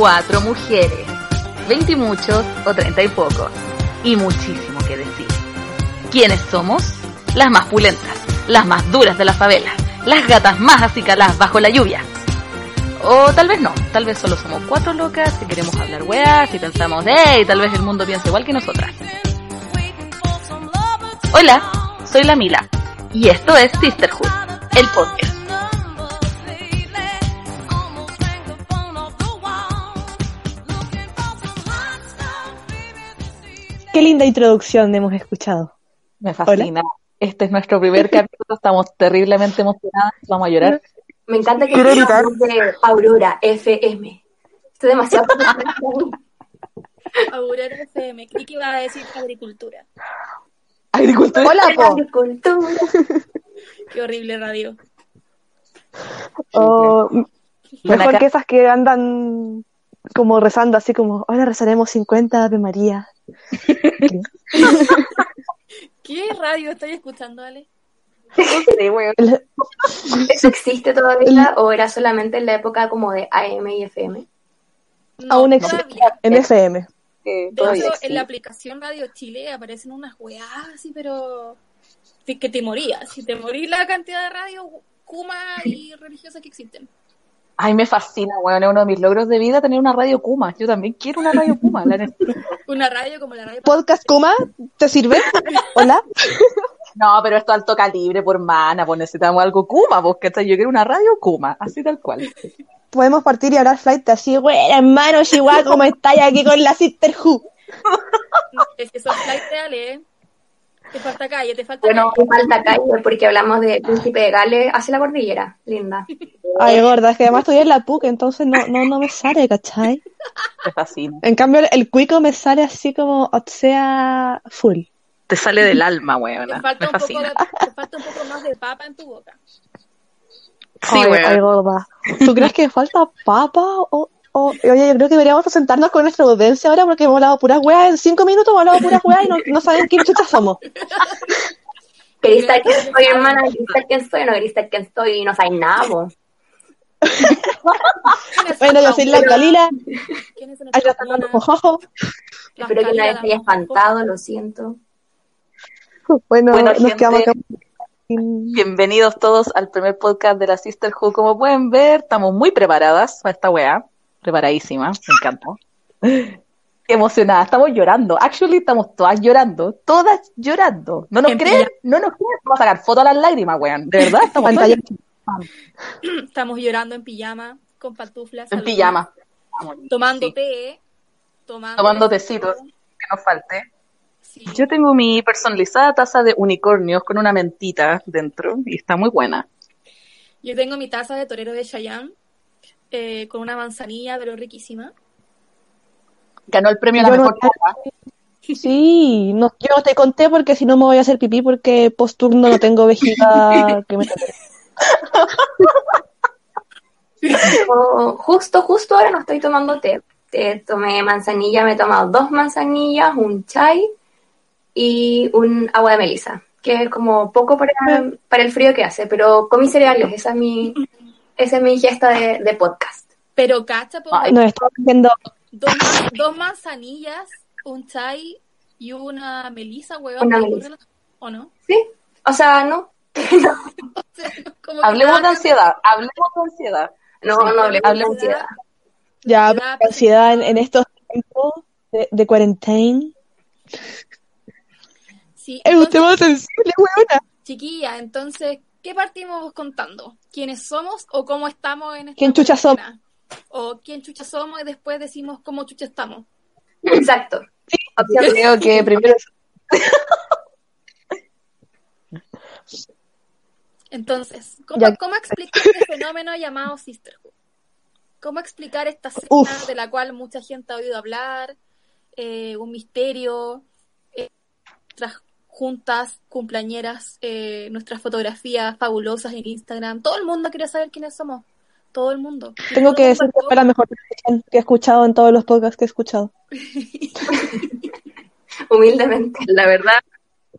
Cuatro mujeres, veinte y muchos o treinta y pocos, y muchísimo que decir. ¿Quiénes somos? Las más pulentas, las más duras de la favela, las gatas más acicaladas bajo la lluvia. O tal vez no, tal vez solo somos cuatro locas que queremos hablar weas y pensamos, hey, tal vez el mundo piensa igual que nosotras. Hola, soy la Mila, y esto es Sisterhood, el podcast. Qué linda introducción hemos escuchado. Me fascina. Este es nuestro primer capítulo, estamos terriblemente emocionadas, vamos a llorar. Me encanta que Quiero gritar. de Aurora FM. Estoy demasiado Aurora FM. Creí que iba a decir agricultura. Agricultura. Hola, po. agricultura. Qué horrible radio. O, m- Bueno, mejor que esas que andan como rezando así como, ahora rezaremos 50 Ave María. ¿Qué radio estoy escuchando, Ale? Sí. El- ¿Eso existe todavía o era solamente en la época como de AM y FM? No, aún existe todavía. en FM. Que De hecho, en la aplicación Radio Chile aparecen unas weas así, pero que te morías. Si te morís la cantidad de radio Kuma y religiosas que existen. Ay, me fascina, weón. Es uno de mis logros de vida tener una radio Kuma. Yo también quiero una radio Kuma. La. Una radio como la radio. ¿Podcast Kuma? ¿Te sirve? Hola. No, pero esto alto calibre por mana, pues necesitamos algo Kuma, pues, ¿cachai? Yo quiero una radio Kuma, así tal cual. Podemos partir y hablar flight así, bueno, hermano, Chihuahua, ¿cómo estáis aquí con la Sisterhood? Es- Eso es flight de Ale, ¿eh? Te falta calle, te falta Bueno, calle. me falta calle porque hablamos de Príncipe de Gales hacia la cordillera. Linda. Ay, gorda, es que además estoy en la PUC, entonces no, no, no me sale, ¿cachai? Me fascina. En cambio, el cuico me sale así como, o sea, full. Te sale del alma, Te weón. falta, Me un poco fascina. de- te falta un poco más de papa en tu boca. Sí, ay, gorda. ¿Tú crees que falta papa? O, o, oye, yo creo que deberíamos presentarnos con nuestra audiencia ahora porque hemos hablado puras weas en cinco minutos, hemos hablado puras weas y no, no saben quién chucha somos. ¿Querés saber quién soy, hermana? ¿Querés saber quién soy no querés saber quién soy y no sabes nada, vos? ¿Quiénes son Bueno, yo soy la? Calila, ¿Quiénes son ahí estas está hablando monas? mojojo. Las Espero que nadie te haya espantado, lo siento. Bueno, Bueno, nos gente, quedamos acá. Bienvenidos todos al primer podcast de la Sisterhood. Como pueden ver, estamos muy preparadas para esta weá. Preparadísimas, me encanta. Emocionadas, estamos llorando. Actually, estamos todas llorando. Todas llorando. ¿No nos En creen? No nos creen. Vamos a sacar fotos a las lágrimas, weón. De verdad, estamos. Estamos llorando en pijama, con pantuflas. en pijama. Tomando Sí, té. Tomando, Tomando tecitos. Que nos falte. Sí. Yo tengo mi personalizada taza de unicornios con una mentita dentro y está muy buena. Yo tengo mi taza de torero de Cheyenne eh, con una manzanilla, pero riquísima. Ganó el premio a la no- mejor copa. Sí, no, yo no te conté porque si no me voy a hacer pipí porque post turno no tengo vejiga que me justo, justo ahora no estoy tomando té. Te tomé manzanilla, me he tomado dos manzanillas, un chai y un agua de melisa, que es como poco para, para el frío que hace, pero comí cereales, esa es mi, esa es mi gesta de, de podcast. Pero cacha, Ay. Estamos haciendo dos, ma- dos manzanillas, un chai y una melisa, weón. Una ¿te melisa. ¿O no? ¿Sí? O sea, no, Como que Hablemos de ansiedad, hablemos de ansiedad. no, no hablemos de ansiedad. ya la ansiedad en, en estos tiempos de, de cuarentena. Sí, Es un tema sensible, weona. chiquilla, entonces, ¿qué partimos contando? ¿Quiénes somos o cómo estamos en esta ¿Quién chucha somos? O quién chucha somos y después decimos cómo chucha estamos. Exacto. Yo creo que primero Entonces, ¿cómo. ¿cómo explicar este fenómeno llamado Sisterhood? ¿Cómo explicar esta cena Uf. de la cual mucha gente ha oído hablar? Eh, un misterio, eh, nuestras juntas, cumpleañeras, eh, nuestras fotografías fabulosas en Instagram. Todo el mundo quiere saber quiénes somos. Todo el mundo. tengo que decir que fue la mejor que he escuchado en todos los podcasts que he escuchado. Humildemente. La verdad,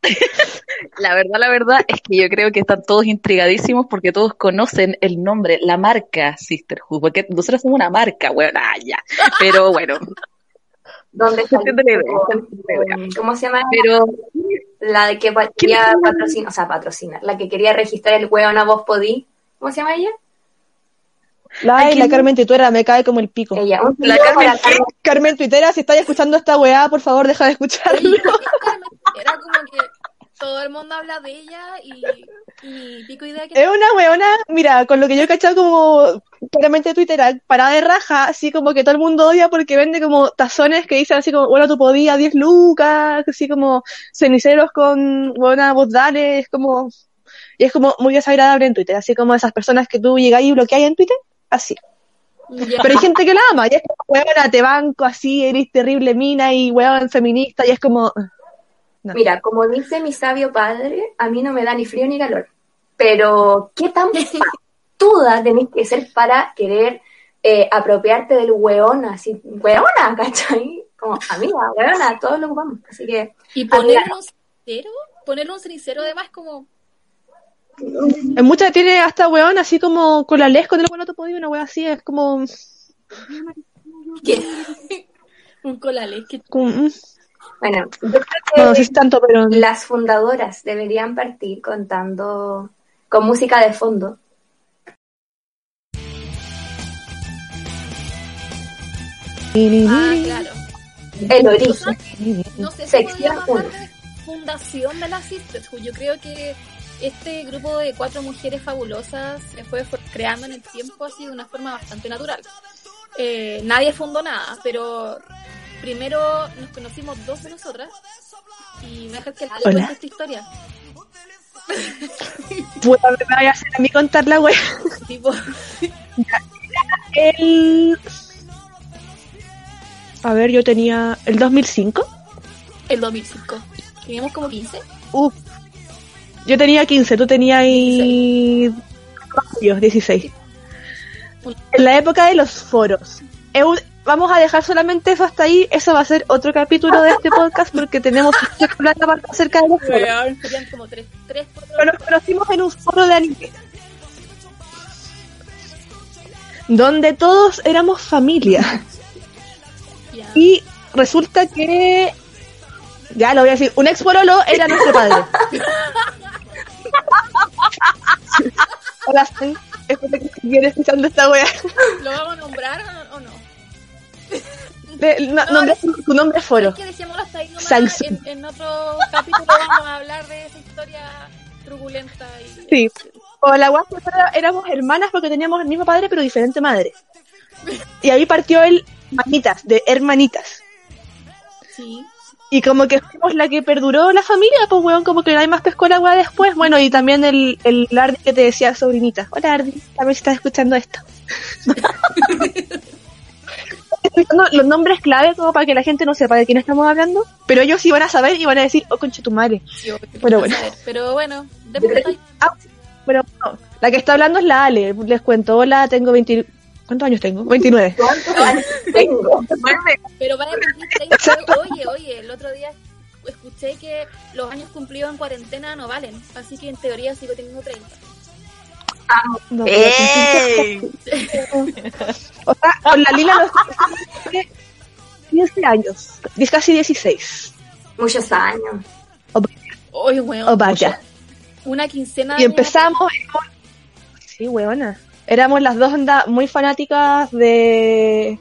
la verdad, la verdad es que yo creo que están todos intrigadísimos porque todos conocen el nombre, la marca Sisterhood, porque nosotros somos una marca, bueno, ah, ya. Pero bueno, ¿Dónde se está? ¿Cómo se llama? Pero La de que quería patrocinar, o sea, patrocinar. La que quería registrar el hueón a vos podí. ¿Cómo se llama ella? La, y la? Carmen Tuitera me cae como el pico. Ella. Un La saludo Carmen. Carmen. Carmen Tuitera, si estás escuchando esta weá, por favor, deja de escucharlo. Era como que todo el mundo habla de ella y, y pico idea que Es una weona, mira, con lo que yo he cachado como claramente Twitter, parada de raja, así como que todo el mundo odia porque vende como tazones que dicen así como, bueno, tú podías 10 lucas, así como ceniceros con buena voz dale, es como, y es como muy desagradable en Twitter, así como esas personas que tú llegas y bloqueas en Twitter, así. Pero hay gente que la ama, y es como, weona, te banco así, eres terrible mina y weón feminista, y es como, No. Mira, como dice mi sabio padre, a mí no me da ni frío ni calor. Pero, ¿qué tan patuda tenés que ser para querer eh, apropiarte del weón así? Weona, ¿cachai? Como, amiga, weona, todos lo ocupamos. Así que, Y ponerle Amiga. un cenicero, ponerle un cenicero además como en muchas tiene hasta weón así como con la les con el weón no podía una weá así, es como, que un colale que como, mm, bueno, yo creo que no, tanto, pero las fundadoras deberían partir contando con música de fondo. ah, claro. El origen. No sé si Sección podríamos hablar uno. de fundación de las Sisterhood. Yo creo que este grupo de cuatro mujeres fabulosas se fue creando en el tiempo así de una forma bastante natural. Eh, nadie fundó nada, pero primero nos conocimos dos de nosotras y me dejas que le cuente esta historia. puta, me vaya a hacer a mí contar la weá. Tipo, El... A ver, yo tenía el 2005. el 2005. Teníamos como 15. Uf. Yo tenía 15, tú tenías ahí... Yo, 16. En la época de los foros. Es Vamos a dejar solamente eso hasta ahí. Eso va a ser otro capítulo de este podcast porque tenemos que hablar acerca de los foros. Serían como tres, tres Pero nos conocimos en un foro de anime. Donde todos éramos familia. Y resulta que. Ya lo voy a decir. Un ex era nuestro padre. Hola. Espero que escuchando esta wea. ¿Lo vamos a nombrar o no? Le- no- nombre- su nombre es foro. Es que dejémoslo hasta ahí nomás. En, en otro capítulo vamos a hablar de esa historia truculenta y... Sí. O la nosotros éramos hermanas porque teníamos el mismo padre pero diferente madre. Y ahí partió el manitas, de hermanitas. Sí. Y como que fuimos la que perduró la familia, pues weón, como que nadie más pescó la weá después. Bueno, y también el, el Ardi que te decía sobrinita. Hola Ardi, a ver si estás escuchando esto. Los nombres clave como para que la gente no sepa de quién estamos hablando, pero ellos sí van a saber y van a decir, oh conche tu madre. sí, Pero bueno. a ver. Pero bueno. Pero no, la que está hablando es la Ale. Les cuento, hola, tengo 20... ¿Cuántos años tengo? 29. ¿Cuántos años tengo? Pero 30. Oye, oye, el otro día escuché que los años cumplidos en cuarentena no valen. Así que en teoría sigo teniendo 30. Con 15 O sea, con la Lila los 15 años, casi 16. Muchos años. Oye, weón. O vaya. Una quincena Y de empezamos. éramos- Sí, weona. Éramos las dos ondas muy fanáticas de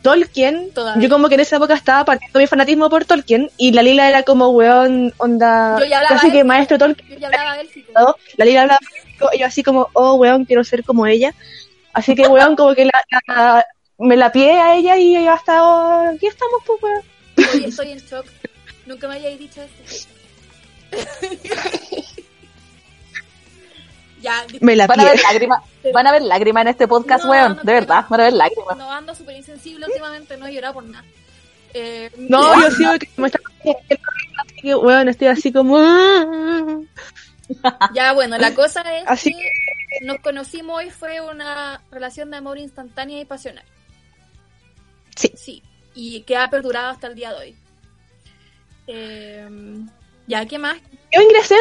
Tolkien. Todavía. Yo como que en esa época estaba partiendo mi fanatismo por Tolkien. Y la Lila era como weón, onda. Yo ya hablaba Casi que maestro Tolkien. Yo ya hablaba. ¿no? La Lila hablaba élfico, y yo así como, oh weón, quiero ser como ella. Así que, weón, como que la, la- me la pie a ella y ya estado, aquí estamos, pues, weón. Oye, estoy en shock. Nunca me hayáis dicho esto. ya, Me la Van a lágrimas, van a haber lágrimas en este podcast, No, weón. no de verdad, van a haber lágrimas. no ando súper insensible últimamente, no he llorado por nada. Eh, No, yo sigo que me está así que, weón, estoy así como... Ya, bueno, la cosa es Así que nos conocimos y fue una relación de amor instantánea y pasional. Sí. Sí, y que ha perdurado hasta el día de hoy. Eh, ya, ¿qué más? Yo ingresé,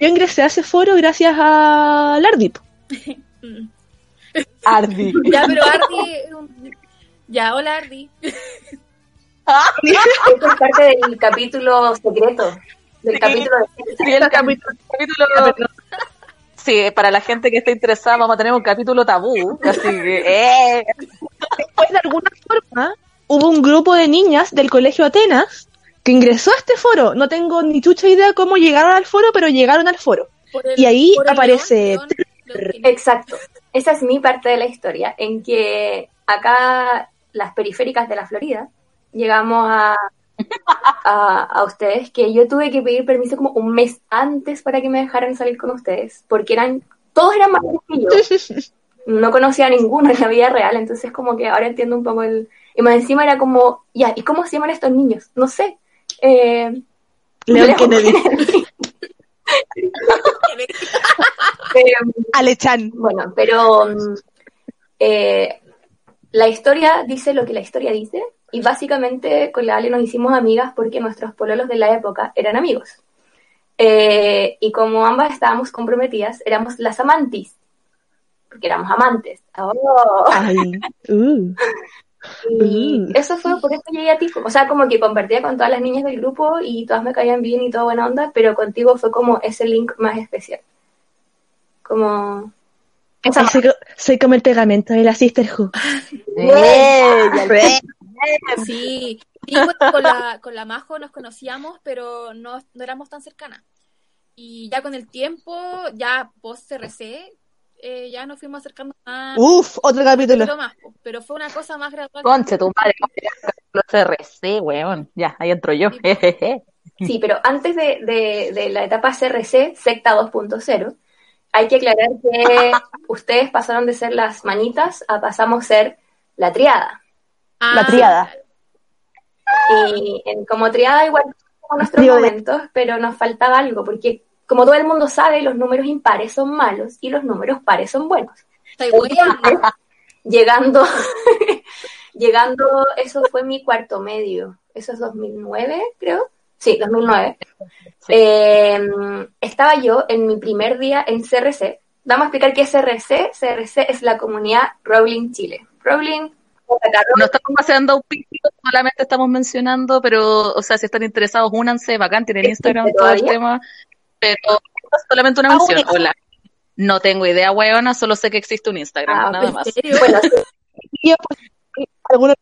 yo ingresé a ese foro gracias a Lardip. Mm. Ardi. Ya, pero Ardi... es un- Ya, hola Ardi. Esto es parte del capítulo secreto. Del capítulo de Sí, el capítulo, capítulo- Sí, para la gente que esté interesada, vamos a tener un capítulo tabú. Así que, eh. Después, de alguna forma, hubo un grupo de niñas del colegio Atenas que ingresó a este foro. No tengo ni chucha idea cómo llegaron al foro, pero llegaron al foro. El- Y ahí aparece león, león, león. Exacto. Esa es mi parte de la historia, en que acá, las periféricas de la Florida, llegamos a, a, a ustedes, que yo tuve que pedir permiso como un mes antes para que me dejaran salir con ustedes, porque eran, todos eran mayores que yo. No conocía a ninguno en la vida real, entonces como que ahora entiendo un poco el... Y más encima era como, ya, ¿y cómo se llaman estos niños? No sé. Eh, Leon Kennedy. Eh, Alechan. Bueno, pero mm, eh, la historia dice lo que la historia dice y básicamente con la Ale nos hicimos amigas porque nuestros pololos de la época eran amigos. Eh, y como ambas estábamos comprometidas, éramos las amantis, porque éramos amantes. Oh. Ay. Uh. Y Mm. eso fue por eso llegué a ti. O sea, como que compartía con todas las niñas del grupo y todas me caían bien y toda buena onda, pero contigo fue como ese link más especial. Como... Esa Soy, co- soy como el pegamento de la Sisterhood. Eh, y al- Sí, con, la, con la Majo nos conocíamos, pero no, no éramos tan cercanas. Y ya con el tiempo, ya post CRC, eh, ya nos fuimos acercando más, Uf, otro capítulo. pero más, pero fue una cosa más gradual. Conche, tu madre, los CRC, weón. Ya, ahí entro yo. Sí, pero antes de, de- de la etapa CRC, secta 2.0, hay que aclarar que ustedes pasaron de ser las manitas a pasamos a ser la triada. Ah, La triada. Y en- como triada igual como nuestros de- momentos, pero nos faltaba algo, porque como todo el mundo sabe, los números impares son malos y los números pares son buenos. Estoy. Llegando, llegando, eso fue mi cuarto medio, eso es 2009, creo. Sí, 2009. Eh, estaba yo en mi primer día en CRC. Vamos a explicar qué es CRC. CRC es la comunidad Rowling Chile. Rowling, No estamos haciendo un pico, solamente estamos mencionando, pero, o sea, si están interesados, únanse, bacán, tienen Instagram, todo el tema. Pero solamente una Ah, mención. Hola. No tengo idea, weona, solo sé que existe un Instagram, Ah, nada ¿En más. bueno,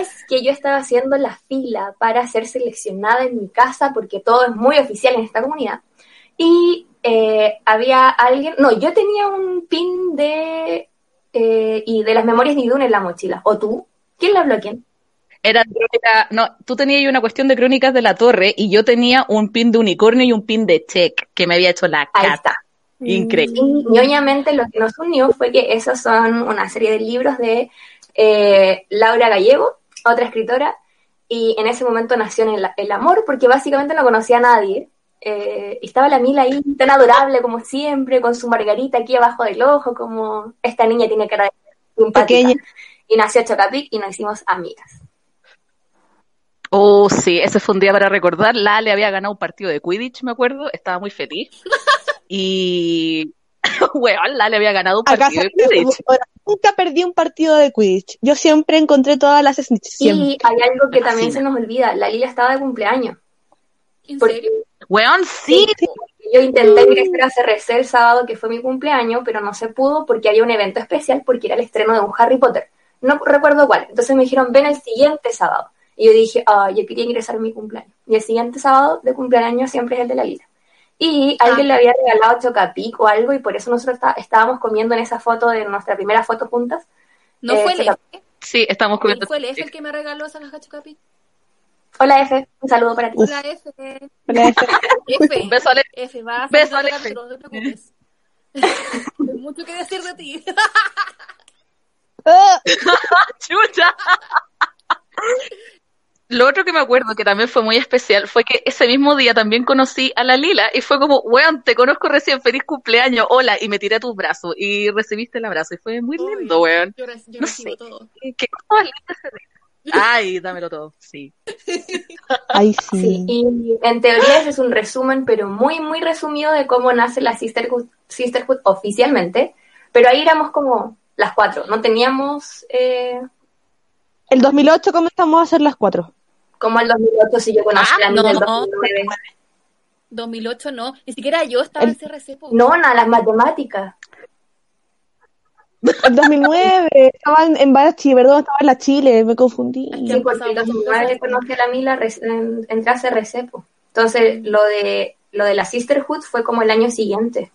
es que yo estaba haciendo la fila para ser seleccionada en mi casa porque todo es muy oficial en esta comunidad. Y eh, había alguien, no, yo tenía un pin de eh, y de las memorias de Idun en la mochila. ¿O tú? ¿Quién le habló a quién? Era, era- no, tú tenías una cuestión de crónicas de la torre y yo tenía un pin de unicornio y un pin de check que me había hecho la Ahí cata. está. Increíble. Y ñoñamente lo que nos unió fue que esos son una serie de libros de eh, Laura Gallego, otra escritora, y en ese momento nació el, el amor porque básicamente no conocía a nadie. Eh, estaba la Mila ahí tan adorable como siempre, con su margarita aquí abajo del ojo, como esta niña tiene cara de simpática. Pequeña. Y nació Chocapic y nos hicimos amigas. Oh, sí, ese fue un día para recordar. La le había ganado un partido de Quidditch, me acuerdo, estaba muy feliz. Y, weón, la le había ganado un partido de Quidditch. ahora, nunca perdí un partido de Quidditch. Yo siempre encontré todas las snitch. Siempre. Y hay algo que también fascina. se nos olvida, la Lila estaba de cumpleaños. ¿En Porque serio? Weón, sí. Yo intenté ingresar a CRC el sábado, que fue mi cumpleaños, pero no se pudo porque había un evento especial, porque era el estreno de un Harry Potter. No recuerdo cuál. Entonces me dijeron, ven el siguiente sábado. Y yo dije, ah, yo quería ingresar a mi cumpleaños. Y el siguiente sábado de cumpleaños siempre es el de la Lila. Y alguien le había regalado chocapic o algo y por eso nosotros está- estábamos comiendo en esa foto de nuestra primera foto juntas. ¿No Eh, fue el F? Sí, estamos comiendo. ¿Fue el F el que me regaló esa caja Chocapic? Hola F, un saludo para ti. Hola F. Hola, F. F. Un beso, Ale. F, va a Beso, no te preocupes. Hay mucho que decir de ti. Ah, ¡Chucha! Lo otro que me acuerdo que también fue muy especial fue que ese mismo día también conocí a la Lila y fue como, weón, te conozco recién, feliz cumpleaños, hola, y me tiré a tus brazos y recibiste el abrazo y fue muy lindo, weón. Yo, yo No recibo sé. todo. ¿Qué cosa más linda ese día? Ay, dámelo todo, sí. Ay, Sí, sí. y en teoría ese es un resumen, pero muy, muy resumido de cómo nace la Sisterhood, Sisterhood oficialmente. Pero ahí éramos como las cuatro, no teníamos eh, El 2008 comenzamos a hacer las cuatro. como el 2008 si yo conocí Ah, del no. 2009. 2008 no, ni siquiera yo estaba El- en CRC. No, nada, las matemáticas. El 2009 estaba en, en perdón, estaba en la Chile, me confundí. Sí, porque el 2009 conocí a la Mila, en- entré a CRC. po. Entonces, lo de, lo de la Sisterhood fue como el año siguiente.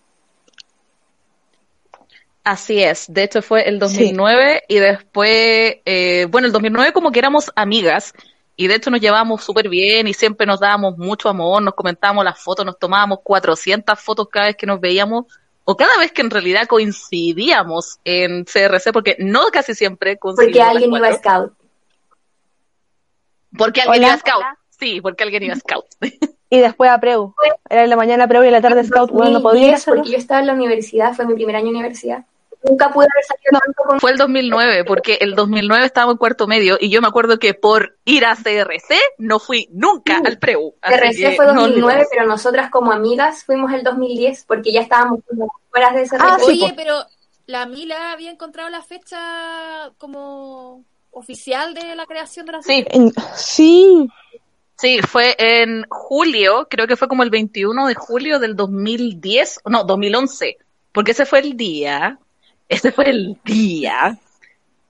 Así es, de hecho fue el 2009 y después, eh, bueno, el 2009 como que éramos amigas y de hecho nos llevábamos súper bien y siempre nos dábamos mucho amor, nos comentábamos las fotos, nos tomábamos 400 fotos cada vez que nos veíamos o cada vez que en realidad coincidíamos en CRC, porque no casi siempre Porque alguien iba a. Scout. Porque alguien Hola. iba a Scout. Sí, porque alguien iba a Scout. Y después a Preu. Era en la mañana Preu y en la tarde Scout. Bueno, no podía ir a 2010, hacerlo. porque yo estaba en la universidad, fue mi primer año de universidad. Nunca pude haber salido tanto con Fue el 2009, porque el 2009 estábamos en cuarto medio y yo me acuerdo que por ir a CRC no fui nunca al preu. CRC fue no 2009, olvidemos. pero nosotras como amigas fuimos el 2010 porque ya estábamos como fuera de CRC. Ah, sí, Oye, pero la Mila había encontrado la fecha como oficial de la creación de la Sí, En- sí, sí, fue en julio, creo que fue como el 21 de julio del 2010, no, 2011, porque ese fue el día, ese fue el día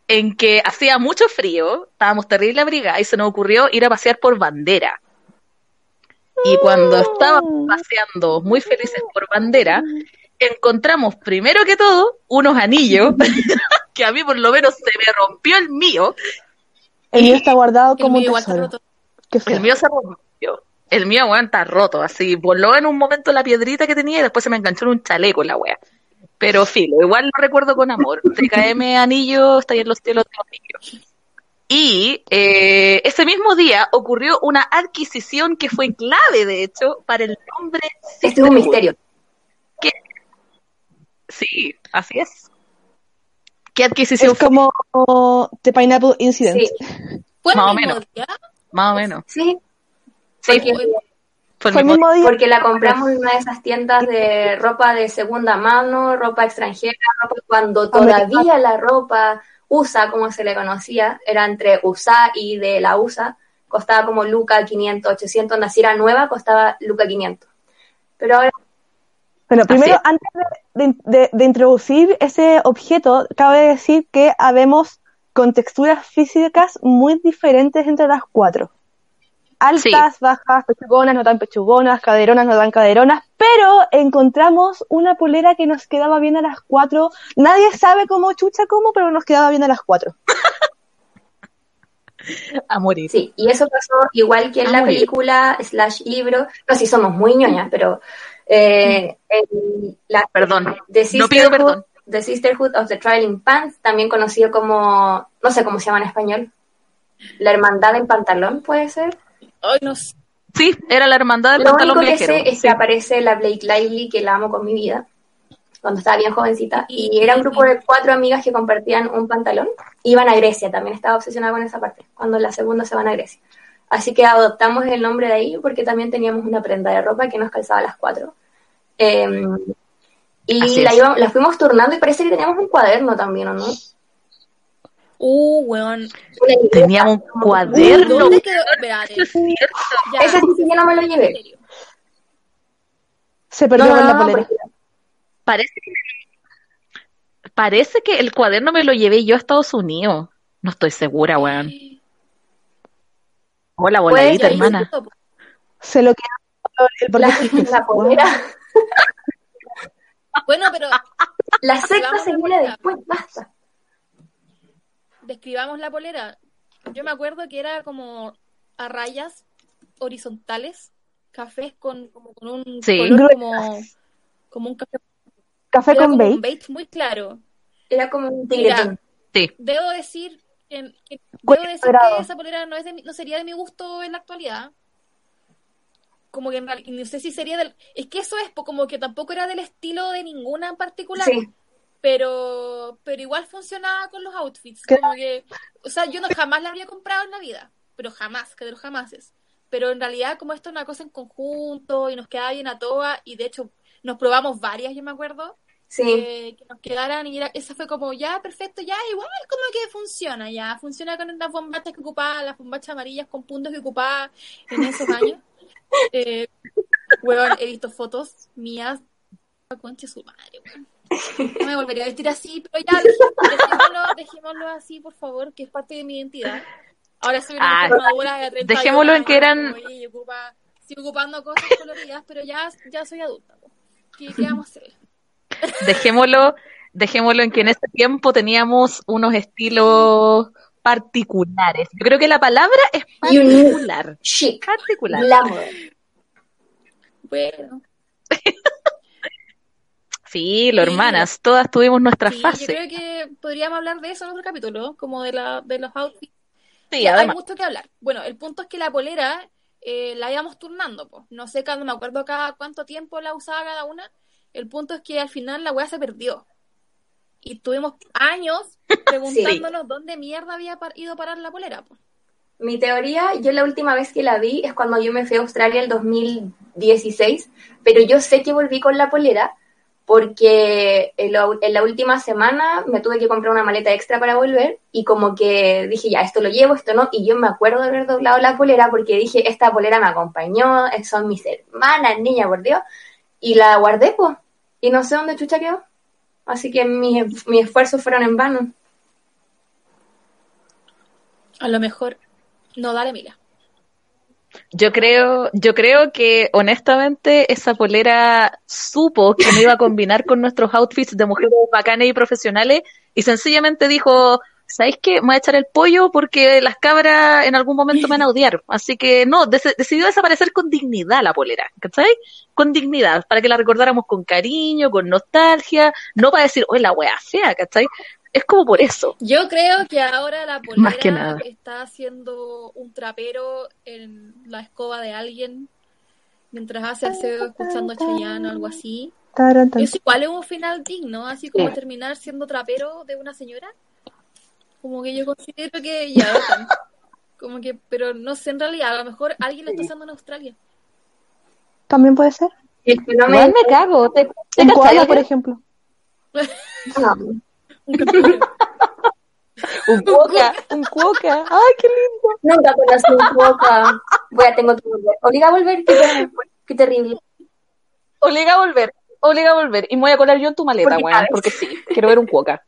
en que hacía mucho frío, estábamos terrible abrigados y se nos ocurrió ir a pasear por bandera. Y cuando estábamos paseando muy felices por bandera, encontramos primero que todo unos anillos, que a mí por lo menos se me rompió el mío, el mío está guardado como un tesoro. el mío se rompió. El mío, weón, está roto, así, voló en un momento la piedrita que tenía y después se me enganchó en un chaleco la wea. Pero filo, igual lo recuerdo con amor. TKM Anillo está ahí en los cielos de los niños. Y eh, ese mismo día ocurrió una adquisición que fue clave, de hecho, para el nombre Este es un misterio. Sí, así es. ¿Qué adquisición Es fue? como The Pineapple Incident. Sí, ¿Fue el Más o mismo menos. día? Más o menos. sí. Sí, Porque, fue el Fue el mismo mismo día. porque la compramos en una de esas tiendas de ropa de segunda mano, ropa extranjera, ropa cuando todavía la ropa USA, como se le conocía, era entre USA y de la USA, costaba como Luca 500, 800, naciera nueva, costaba Luca 500. Pero ahora Bueno, primero, es. antes de- de introducir ese objeto, cabe decir que habemos con texturas físicas muy diferentes entre las cuatro. Altas, bajas, pechugonas, no tan pechugonas, caderonas, no tan caderonas, pero encontramos una polera que nos quedaba bien a las cuatro. Nadie sabe cómo chucha cómo, pero nos quedaba bien a las cuatro. a morir. Sí, y eso pasó igual que en la película slash libro. No, si somos muy ñoñas, pero eh, el- la, Perdón. The No pido Sisterhood- perdón. The Sisterhood of the Trailing Pants, también conocido como, no sé cómo se llama en español, la hermandad del pantalón, puede ser. Ay, no sé. Sí, era la hermandad del Lo pantalón único que viajero. sé es que aparece la Blake Lively, que la amo con mi vida, cuando estaba bien jovencita, y era un grupo de cuatro amigas que compartían un pantalón. Iban a Grecia, también estaba obsesionada con esa parte, cuando la segunda se van a Grecia. Así que adoptamos el nombre de ahí porque también teníamos una prenda de ropa que nos calzaba a las cuatro. Eh, y la, íbamos- la fuimos turnando y parece que teníamos un cuaderno también, ¿o no? Uh, weón. Teníamos un cuaderno. ¿Dónde quedó? Espérate. Es cierto. Ya. Ese sí que yo no me lo llevé. En. Se perdió no, con la polera. Parece que, parece que el cuaderno me lo llevé yo a Estados Unidos. No estoy segura, weón. Hola, Pues, voladita, hermana. Se lo quedó el La, la polera. Bueno, pero La secta Vamos se polera. después, basta. Describamos la polera. Yo me acuerdo que era como a rayas horizontales, cafés con, como con un Sí. color como, como un café, Café era con como un bait. beige muy claro. Era como un tigretón. Sí. Debo decir que, debo decir que esa polera no, es de mi- no sería de mi gusto en la actualidad. Como que en real- no sé si sería del... Es que eso es como que tampoco era del estilo de ninguna en particular. Sí. Pero pero igual funcionaba con los outfits como que o sea yo no jamás la habría comprado en la vida pero jamás que de los jamases pero en realidad como esto es una cosa en conjunto y nos quedaba bien a todas y de hecho nos probamos varias yo me acuerdo Sí. que, que nos quedaran y era, esa fue como ya perfecto ya igual como que funciona ya funciona con las bombachas que ocupaba las bombachas amarillas con puntos que ocupaba en esos años eh, he visto fotos mías concha su madre weón. No me volvería a vestir así, pero ya, dej- dejémoslo, dejémoslo así, por favor, que es parte de mi identidad. Ahora soy una Ah, madura de 31 dejémoslo en que años, eran- oye, y ocupa, sigo ocupando cosas coloridas, pero ya, ya soy adulta. ¿Qué, qué vamos a hacer? Dejémoslo, dejémoslo en que en ese tiempo teníamos unos estilos particulares. Yo creo que la palabra es particular. Chic. Particular. Glamour. Bueno, Sí, lo Sí. hermanas, todas tuvimos nuestra sí, yo fase. creo que podríamos hablar de eso en otro capítulo, como de, la, de los outfits. Sí, Ya, hay además. mucho que hablar. Bueno, el punto es que la polera eh, la íbamos turnando, pues. No sé, cada, no me acuerdo cada cuánto tiempo la usaba cada una. El punto es que al final la weá se perdió. Y tuvimos años preguntándonos dónde mierda había par- ido a parar la polera, pues. Mi teoría, yo la última vez que la vi es cuando yo me fui a Australia el 2016, pero yo sé que volví con la polera porque en la, última semana me tuve que comprar una maleta extra para volver y como que dije, ya, esto lo llevo, esto no, y yo me acuerdo de haber doblado la polera porque dije, esta polera me acompañó, son mis hermanas, niña, por Dios, y la guardé, pues, y no sé dónde chucha quedó. Así que mis, mis esfuerzos fueron en vano. A lo mejor no dale mila. Yo creo, yo creo que honestamente esa polera supo que no iba a combinar con nuestros outfits de mujeres bacanes y profesionales y sencillamente dijo, ¿sabéis qué? Me voy a echar el pollo porque las cabras en algún momento me van a odiar. Así que no, decidió desaparecer con dignidad la polera, ¿cachai? Con dignidad, para que la recordáramos con cariño, con nostalgia, no para decir, oye, la wea fea, ¿cachai? Es como por eso. Yo creo que ahora la polera Más que nada. está haciendo un trapero en la escoba de alguien mientras hace aseo escuchando Chayanne o algo así. Eso igual es un final digno, así como Sí. terminar siendo trapero de una señora. Como que yo considero que ya, como que, pero no sé, en realidad, a lo mejor alguien lo está haciendo en Australia. También puede ser. El que no me... Igual me cago. ¿Te, te En por ejemplo. No. Un cuoca, un cuoca. Ay, qué lindo. Nunca conocí un boca. Voy a tengo que volver. Obliga a volver, qué, ter- qué terrible. Obliga a volver, obliga a volver. Y me voy a colar yo en tu maleta, Porque weón, porque sí, quiero ver un cuoca.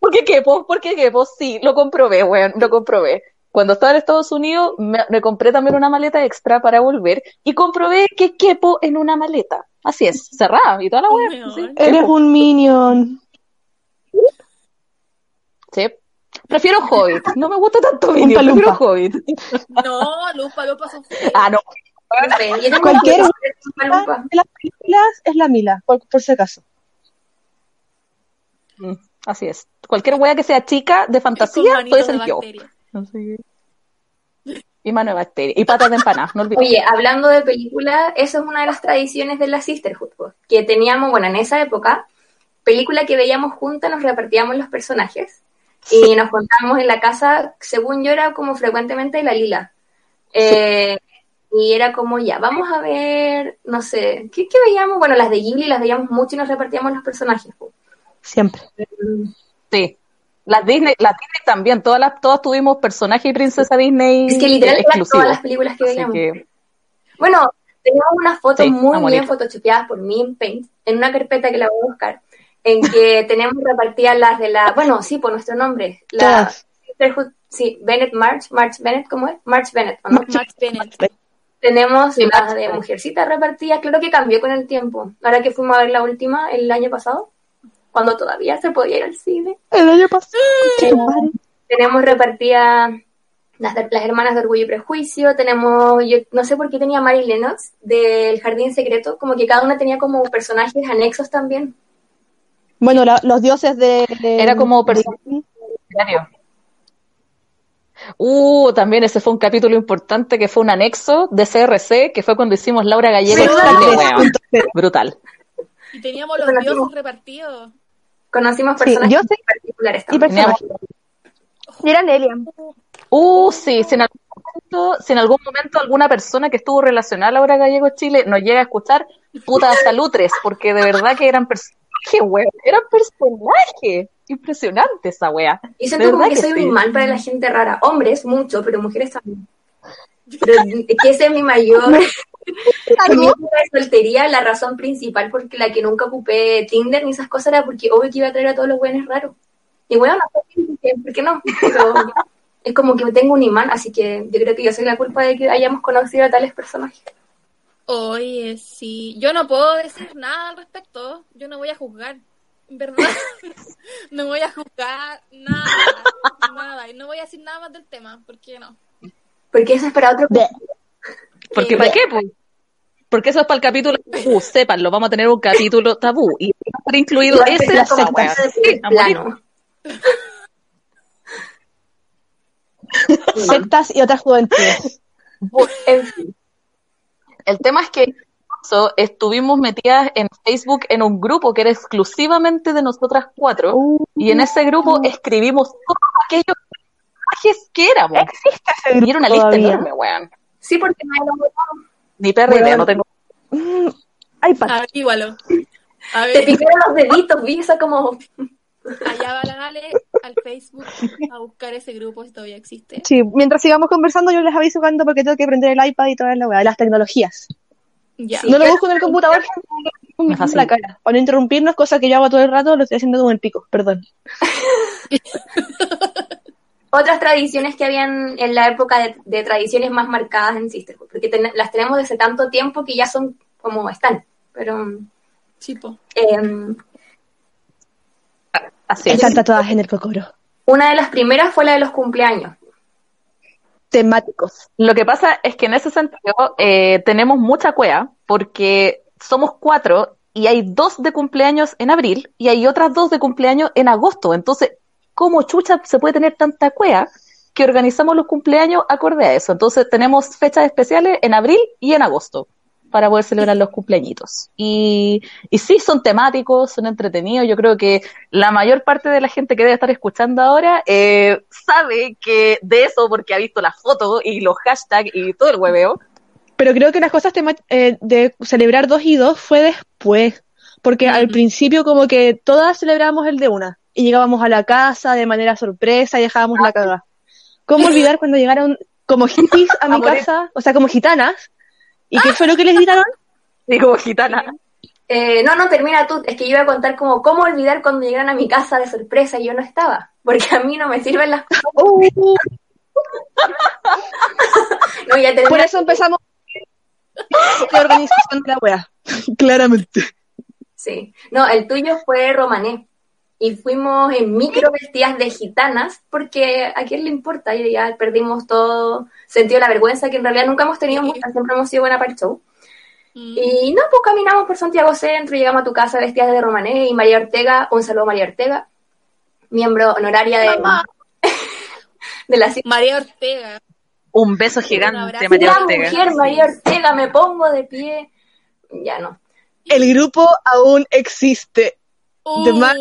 ¿Por qué quepo? ¿Por qué quepo? Sí, lo comprobé, weón, lo comprobé. Cuando estaba en Estados Unidos, me, me compré también una maleta extra para volver y comprobé que quepo en una maleta. Así es, cerrada y toda la. Sí, Eres un minion. Sí. Prefiero Hobbit. No me gusta tanto Minion, Lumpa prefiero Lumpa. Hobbit. No, lupa, lupa son Ah, no. Cualquier una de las películas es la Mila, por, por si acaso. Mm, Así es. Cualquier wea que sea chica de fantasía puede de ser yo. Así Y mano de bacteria. Y patas de empanada, no olvides. Oye, hablando de películas, eso es una de las tradiciones de la Sisterhood, pues, que teníamos, bueno, en esa época, película que veíamos juntas, nos repartíamos los personajes y nos contábamos en la casa, según yo era como frecuentemente la Lila. Eh, y era como, ya, vamos a ver, no sé, ¿qué, qué veíamos? Bueno, las de Ghibli las veíamos mucho y nos repartíamos los personajes. Siempre. Sí. Las Disney, las Disney también, todas las, todas tuvimos personaje y princesa Disney Es que literal eran exclusivos. todas las películas que Así veíamos. que, Bueno, tenemos unas fotos Sí, muy bien photoshopeadas por mí en Paint, en una carpeta que la voy a buscar, en que tenemos repartidas las de la, bueno, sí, por nuestro nombre, la. Sisterhood, sí, Bennett March, March Bennett, ¿cómo es? March Bennett, ¿o no? Max Bennett. Tenemos Sí, la Max. de Mujercita repartida, claro que cambió con el tiempo. Ahora que fuimos a ver la última el año pasado, cuando todavía se podía ir al cine. El año pasado. Madre. Tenemos repartida las, las hermanas de Orgullo y Prejuicio. Tenemos, yo no sé por qué tenía Mary Lennox del Jardín Secreto, como que cada una tenía como personajes anexos también. Bueno, la- los dioses de. Era como de- person- Serio. Uh, también ese fue un capítulo importante que fue un anexo de CRC, que fue cuando hicimos Laura Gallego. Brutal. Y teníamos los dioses repartidos. Conocimos Sí, personajes yo sé- particulares Y personajes. Y era Nelia. Uh, sí, si en algún momento, si en algún momento alguna persona que estuvo relacionada a Laura Gallego Chile nos llega a escuchar, puta salutres, porque de verdad que eran personajes, weón, eran personajes. Impresionante esa wea. Y siento como que que soy un imán para la gente rara. Hombres, mucho, pero mujeres también. Pero es que ese es mi mayor... Mi soltería, la razón principal por la que nunca ocupé Tinder ni esas cosas era porque obvio que iba a traer a todos los buenos raros. Y bueno, no sé por qué no, pero es como que tengo un imán, así que yo creo que yo soy la culpa de que hayamos conocido a tales personajes. Oye, sí. Yo no puedo decir nada al respecto. Yo no voy a juzgar. Verdad. no voy a juzgar nada. Nada. Y no voy a decir nada más del tema. ¿Por qué no? Porque eso es para otro... Porque Eh, ¿para qué? Pues? Porque eso es para el capítulo tabú, sépanlo, vamos a tener un capítulo tabú y va a estar incluido ese la Sí, plano. Sectas y otras juventudes. En fin. El tema es que estuvimos metidas en Facebook en un grupo que era exclusivamente de nosotras cuatro y en ese grupo escribimos todos aquellos personajes que éramos. Existe ese Y era una lista todavía. enorme, weón. Sí, porque no lo. Ni perra idea, no tengo. Mm, iPad. Averígualo. A Te picaron los deditos, vi esa como... allá va la Ale al Facebook a buscar ese grupo si todavía existe. Sí, mientras sigamos conversando, yo les aviso cuando porque tengo que prender el iPad y toda la weá, las tecnologías. Ya. Sí. no lo busco en el computador, Me en fascina. la cara. Para no interrumpirnos, cosa que yo hago todo el rato, lo estoy haciendo como el pico, perdón. Otras tradiciones que habían en la época de, de tradiciones más marcadas en Sisterhood, porque ten- las tenemos desde tanto tiempo que ya son como están. Pero Sí, po. Así es. Están tatuadas en el cocoro. una de las primeras fue la de los cumpleaños. Temáticos. Lo que pasa es que en ese sentido eh, tenemos mucha cuea porque somos cuatro y hay dos de cumpleaños en abril y hay otras dos de cumpleaños en agosto. Entonces, ¿cómo chucha se puede tener tanta cuea que organizamos los cumpleaños acorde a eso? Entonces, tenemos fechas especiales en abril y en agosto para poder celebrar los cumpleañitos. Y, y sí, son temáticos, son entretenidos. Yo creo que la mayor parte de la gente que debe estar escuchando ahora eh, sabe que de eso porque ha visto las fotos y los hashtags y todo el hueveo. Pero creo que las cosas eh, de celebrar dos y dos fue después. Porque al principio como que todas celebrábamos el de una. Y llegábamos a la casa de manera sorpresa y dejábamos la caga. ¿Cómo olvidar cuando llegaron como hippies a mi casa? O sea, como gitanas. ¿Y qué fue lo que les gritaron? Digo, gitana. Eh, no, no, termina tú. Es que yo iba a contar como cómo olvidar cuando llegaron a mi casa de sorpresa y yo no estaba. Porque a mí no me sirven las cosas. Uh, No, ya termina. por eso empezamos la organización de la wea. Claramente. Sí. No, el tuyo fue romané. Y fuimos en micro vestidas de gitanas, porque a quién le importa, y ya perdimos todo sentido de la vergüenza, que en realidad nunca hemos tenido Sí. mucha, siempre hemos sido buena para el show. Mm. Y no, pues caminamos por Santiago Centro, llegamos a tu casa vestidas de romané, y María Ortega, un saludo a María Ortega, miembro honoraria de, Mamá. de la María Ortega. Un beso gigante. María La Ortega. mujer María Ortega, me pongo de pie. Ya no. El grupo aún existe. Max.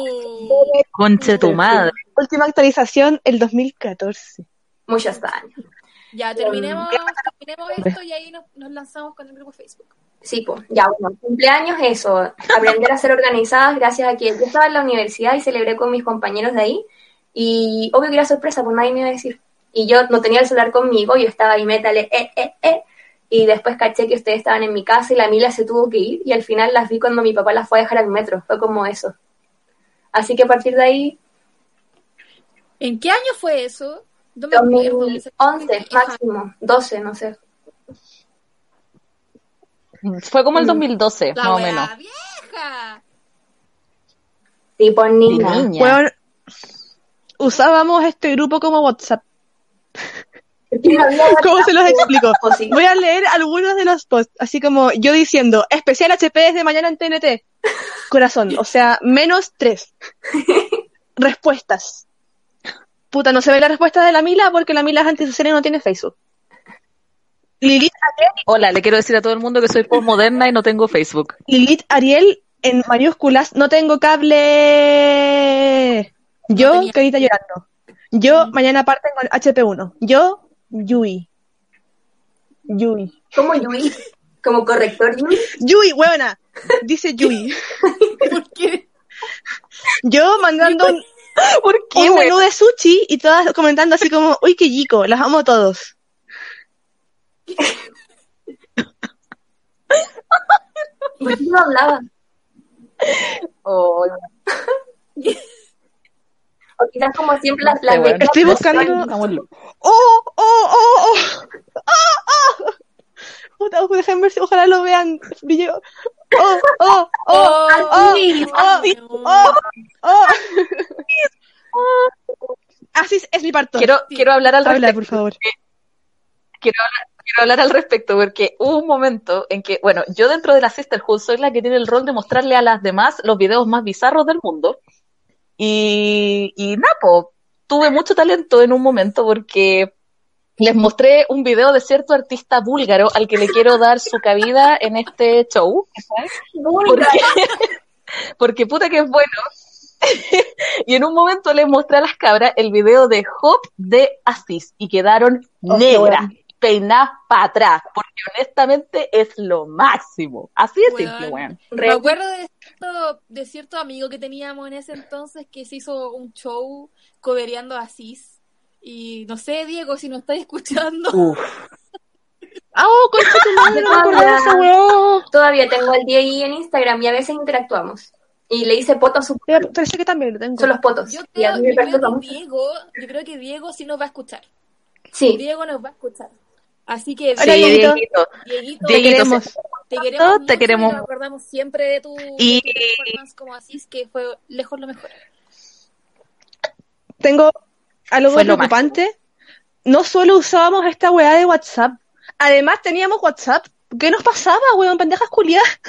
Conche tu madre. Última actualización, el 2014. Muchos años. ya, terminemos, terminemos esto y ahí nos, nos lanzamos con el grupo Facebook. Sí, pues, ya, bueno, cumpleaños, eso, aprender a ser organizadas gracias a que yo estaba en la universidad y celebré con mis compañeros de ahí y obvio que era sorpresa, pues nadie me iba a decir. Y yo no tenía el celular conmigo, yo estaba ahí, métale, eh, eh, eh, y después caché que ustedes estaban en mi casa y la Mila se tuvo que ir y al final las vi cuando mi papá las fue a dejar al metro, fue como eso. Así que a partir de ahí, ¿En qué año fue eso? No me acuerdo. 2011 máximo, 12, no sé. Fue como el Mm. 2012, La más o menos. vieja. Tipo niña. Niña. Weón, usábamos este grupo como WhatsApp. ¿Cómo se los explico? Voy a leer algunos de los posts, así como yo diciendo, especial HP desde mañana en TNT. Corazón, o sea, menos tres. Respuestas. Puta, no se ve la respuesta de la Mila porque la Mila es antisocial y no tiene Facebook. Lilith, Hola, le quiero decir a todo el mundo que soy postmoderna y no tengo Facebook. Lilith Ariel en mayúsculas, no tengo cable. Yo, tenía- carita llorando. Yo, mañana parten con HP1. Yo, Yui. Yui. Como Yui. Como corrector Yui. Yui, huevona. Dice Yui. ¿Por qué? Yo mandando un, ¿Por un menú de sushi y todas comentando así como, uy, qué chico, las amo a todos. ¿Por qué no hablaba? Oh, O quizás como siempre las, las bueno. becas- Estoy buscando-. ¡Oh, oh, oh, oh! ¡Ah, ah! Puta, déjenme ver si ojalá lo vean. Brillo. ¡Oh, oh, oh! Sí, ¡Oh, oh, oh! Así es, es mi parto. Quiero, quiero hablar al Habla, respecto. por favor. quiero hablar, quiero hablar al respecto porque hubo un momento en que, bueno, yo dentro de la Sisterhood soy la que tiene el rol de mostrarle a las demás los videos más bizarros del mundo. Y, y Napo, tuve mucho talento en un momento porque les mostré un video de cierto artista búlgaro al que le quiero dar su cabida en este show. Porque, porque puta que es bueno. y en un momento les mostré a las cabras el video de Hop de Asís y quedaron Oh, negras, bueno. Peinadas para atrás, porque honestamente es lo máximo. Así de simple, Weón. Me acuerdo de cierto, de cierto amigo que teníamos en ese entonces que se hizo un show cobereando a Cis. Y no sé, Diego, si nos estáis escuchando. Uf. ¡Ah, oh, concha tu madre! Weá. Todavía tengo el DI en Instagram y a veces interactuamos. Y le hice fotos a su... Parece que también lo tengo. Son los potos. Yo creo, yo que. Diego, yo creo que Diego sí nos va a escuchar. Sí. Diego nos va a escuchar. Así que, Hola, Sí, Dieguito. Dieguito. Dieguito, Te queremos. te queremos, te queremos. y nos acordamos siempre de tu, de Y- tu performance como Asís, que fue lejos lo mejor. Tengo algo Fue lo preocupante. No solo usábamos esta weá de WhatsApp, además teníamos WhatsApp. ¿Qué nos pasaba, weón? Pendejas culiadas.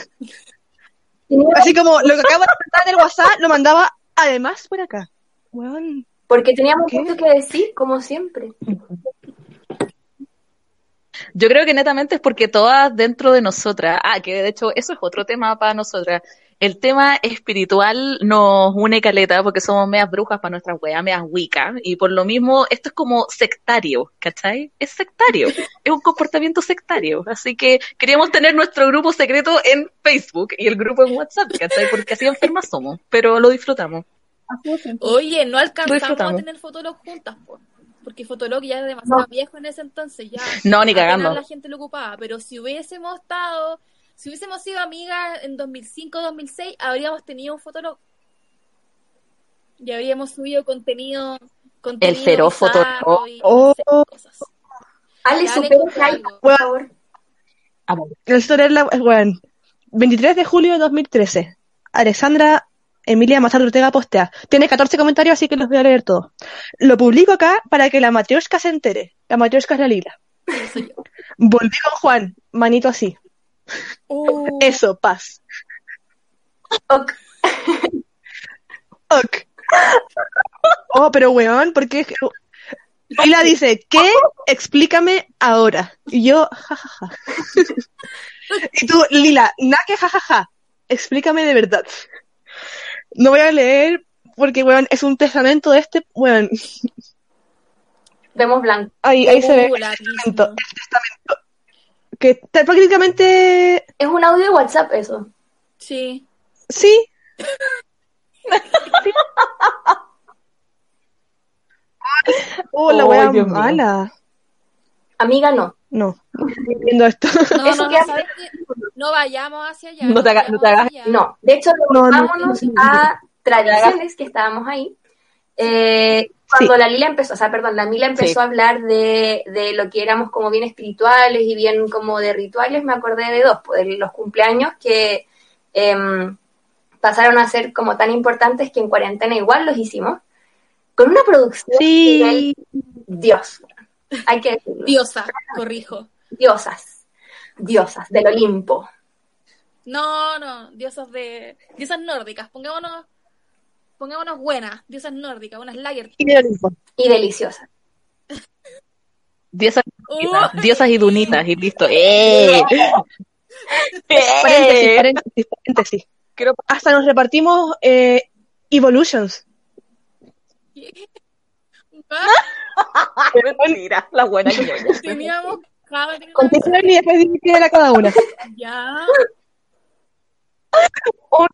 Así como lo que acabo de preguntar en el WhatsApp lo mandaba además por acá. Weón. Porque teníamos mucho que decir, como siempre. Yo creo que netamente es porque todas dentro de nosotras, ah, que de hecho eso es otro tema para nosotras. El tema espiritual nos une caleta porque somos medias brujas para nuestras weas, medias wicca, y por lo mismo esto es como sectario, ¿cachai? Es sectario, es un comportamiento sectario. Así que queríamos tener nuestro grupo secreto en Facebook y el grupo en WhatsApp, ¿cachai? Porque así enfermas somos, pero lo disfrutamos. Oye, no alcanzamos a tener Fotolog juntas, po, porque Fotolog ya era demasiado viejo en ese entonces, ya No, ni cagando. la gente lo ocupaba, pero si hubiésemos estado, si hubiésemos sido amigas en 2005-2006, habríamos tenido un Fotolog. Y habríamos subido contenido, contenido cero bizarro Fotolog. y Oh. cosas. Ale, ese hype, por favor. Es la weón. 23 de julio de 2013. Alexandra Emilia Mazar Ortega postea. Tiene 14 comentarios, así que los voy a leer todos. Lo publico acá para que la matrioshka se entere. La matrioshka es la lila. Volví con Juan. Manito así. Uh, Eso, paz. Ok. Ok. Oh, pero weón, ¿por qué? Lila dice, ¿qué? Explícame ahora. Y yo, jajaja. Y tú, Lila, na que jajaja. Explícame de verdad. No voy a leer porque, weón, es un testamento de este, weón. Vemos blanco. Ahí, ahí se ve el testamento. El testamento. Que está prácticamente, Es un audio de WhatsApp eso. Sí. sí. Oh, la mío. mala. Amiga, no. No, no estoy viendo esto. No, Eso no, no, ¿sabes qué? No vayamos hacia allá. No te hagas- no te hagas-. De hecho, No, no, vámonos no, no. a tradiciones que estábamos ahí. Eh, cuando la Lila empezó, o sea, perdón, la Mila empezó Sí. a hablar de, de lo que éramos como bien espirituales y bien como de rituales, me acordé de dos, pues, de los cumpleaños que em, pasaron a ser como tan importantes que en cuarentena igual los hicimos, con una producción Sí. nivel Dios, hay que decirlo, Diosa, corrijo. diosas, diosas del Olimpo. No, no, diosas de. Diosas nórdicas. Pongámonos. Pongámonos buenas. Diosas nórdicas, unas lager. Y de Olimpo. Y deliciosas. Diosas, Uh, diosas y dunitas y listo. ¡Eh! Paréntesis, ¡Eh! paréntesis, paréntesis. Hasta nos repartimos eh, Evolutions. Mentira, la buena ñoña. Teníamos. cada- Continúen y después dividir a cada una. Ya. Oh,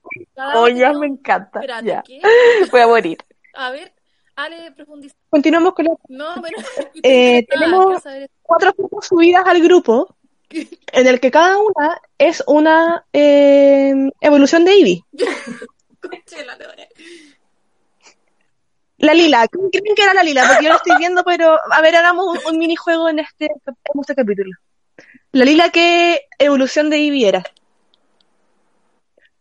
Oh, ya me encanta. Espérate, Ya. ¿qué? Voy a morir. A ver, Ale, profundiza. Continuamos con las No, pero. Eh, tenemos- cuatro fotos subidas al grupo, en el que cada una es una eh, evolución de Eevee. Conche la lila, ¿quién creen que era la lila? Porque yo lo estoy viendo, pero a ver, hagamos un, un minijuego en este, en este capítulo. La lila, ¿qué evolución de Eevee era?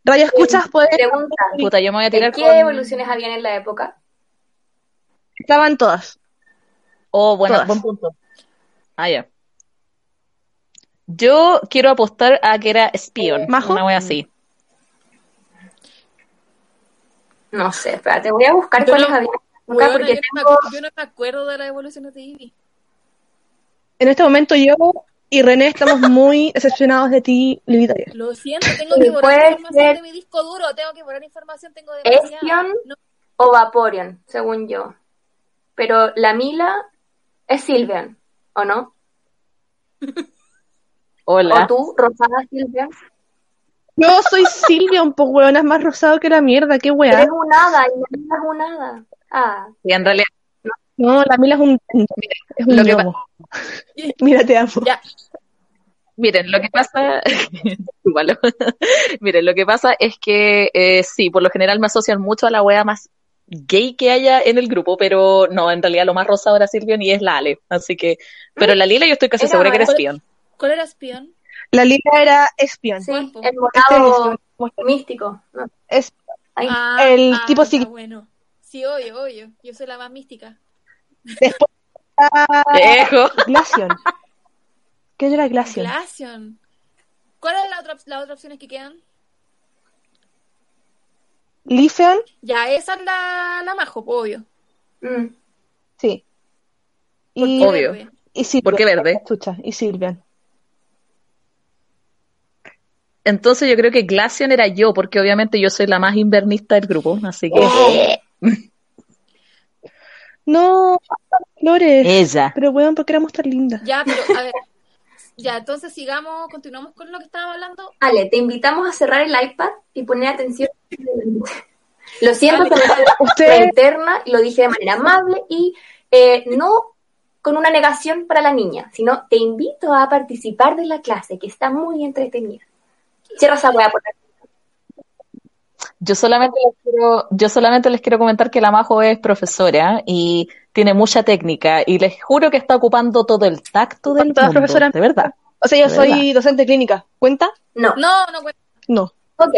Radio escuchas, pues Pregunta, Puta, yo me voy a tirar ¿qué con... evoluciones habían en la época? estaban todas. Oh, bueno, Todas. buen punto. Ah, ya. Yo quiero apostar a que era Spion. ¿Majo? Una wea así. No sé, espérate, voy a buscar cuáles habían porque yo, no tengo... me, yo no me acuerdo de las evoluciones de Eevee. En este momento yo y René estamos muy decepcionados de ti, Lilita. Lo siento, tengo que borrar puede información ser. de mi disco duro. Tengo que borrar información, tengo. Estion No, o Vaporeon, según yo. Pero la Mila es Sylveon, ¿o no? Hola. ¿O tú, Rosada Sylveon? Yo soy Silvia, un poco weón, es más rosado que la mierda, qué Pero weá. es un hada y la Mila es un hada. Ah, Sí, en realidad, No, la mila es un, es un Lo que gnomo. Mira, te amo. Ya, miren, lo que pasa, Igual. miren, lo que pasa es que eh, sí, por lo general me asocian mucho a la wea más gay que haya en el grupo, pero no, en realidad lo más rosado era Silvion y es la Ale, así que, pero la Lila yo estoy casi Era segura que era buena. Spion. ¿cuál era espión? La lila era espion. sí, el Este es morado místico. ¿no? Es- Ay, Ah, el ah, tipo está psiqui- bueno. Sí, obvio, obvio. Yo soy la más mística. Después está Ejo. Glaceon. ¿Qué era Glaceon? Glaceon. ¿Cuál es la otra, las otras opciones que quedan? Lifeon, Ya, esa es la, la majo, pues, obvio. mm. sí. Y, Obvio. y Silvian. ¿Por qué verde? Chucha, y Silvian. Entonces yo creo que Glaceon era yo, porque obviamente yo soy la más invernista del grupo, así que... Oh. No, Flores. Ella. Pero weón, ¿por qué éramos tan lindas? Ya, pero a ver. Ya, entonces sigamos, continuamos con lo que estábamos hablando. Ale, te invitamos a cerrar el iPad y poner atención. Lo siento, pero la Usted, interna y lo dije de manera amable y eh, no con una negación para la niña, sino te invito a participar de la clase, que está muy entretenida. Cierra esa wea por Yo solamente les quiero, yo solamente les quiero comentar que la Majo es profesora y tiene mucha técnica y les juro que está ocupando todo el tacto del Todas mundo, profesoras- de verdad. o sea, yo de soy verdad. docente clínica. ¿Cuenta? No, No, no cuenta. No. ok.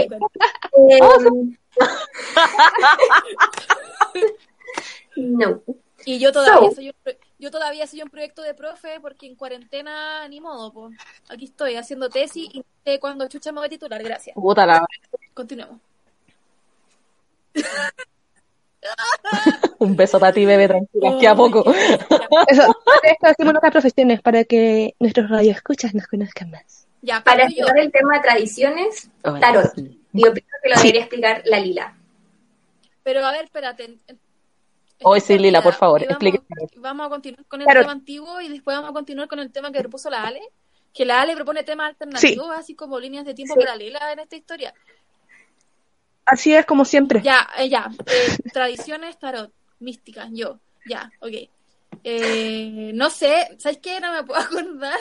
No. Y yo todavía So. soy un, yo todavía soy un proyecto de profe porque en cuarentena ni modo, pues. Aquí estoy haciendo tesis y sé cuándo chucha me voy a titular, gracias. Puta la- Continuemos. Un beso para ti, bebé, tranquila, que a poco. Eso, esto hacemos nuestras profesiones para que nuestros radioescuchas nos conozcan más. Ya, Para yo. cerrar el tema de tradiciones, Hola, tarot. sí. Yo pienso que lo debería explicar la Lila. Pero a ver, espérate. Hoy estoy sí, Lila, por favor, Y vamos, explique. Vamos a continuar con el tema antiguo y después vamos a continuar con el tema que propuso la Ale. Que la Ale propone temas alternativos, así como líneas de tiempo Sí. paralelas en esta historia. Así es como siempre. Ya, eh, ya. eh, tradiciones tarot, místicas, yo. Ya, ok. Eh, no sé, ¿sabes qué? No me puedo acordar.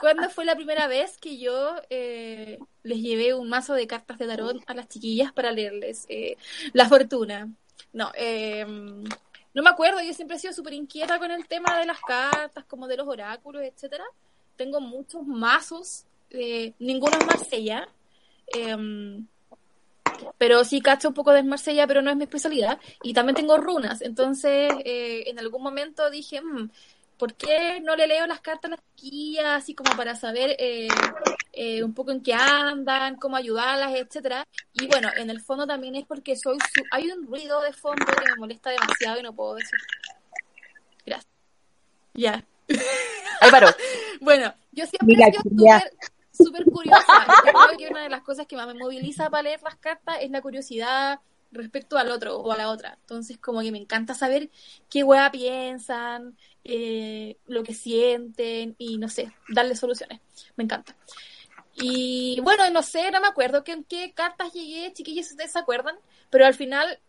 ¿Cuándo fue la primera vez que yo eh, les llevé un mazo de cartas de tarot a las chiquillas para leerles eh, la fortuna? No, no me acuerdo, yo siempre he sido súper inquieta con el tema de las cartas, como de los oráculos, etcétera. Tengo muchos mazos, ninguno es Marsella. Pero sí cacho un poco de Marsella, pero no es mi especialidad. Y también tengo runas. Entonces, eh, en algún momento dije, "Mm, ¿por qué no le leo las cartas a las chiquillas, así como para saber eh, eh, un poco en qué andan, cómo ayudarlas, etcétera? Y bueno, en el fondo también es porque soy su- hay un ruido de fondo que me molesta demasiado y no puedo decir. Gracias. Ya. Ahí paró. Bueno, yo siempre Mira, he sido ya. súper súper curiosa. Creo que una de las cosas que más me moviliza para leer las cartas es la curiosidad respecto al otro o a la otra. Entonces, como que me encanta saber qué hueá piensan, eh, lo que sienten y no sé, darle soluciones. Me encanta. Y bueno, no sé, no me acuerdo que en qué cartas llegué, chiquillos, si ustedes se acuerdan, pero al final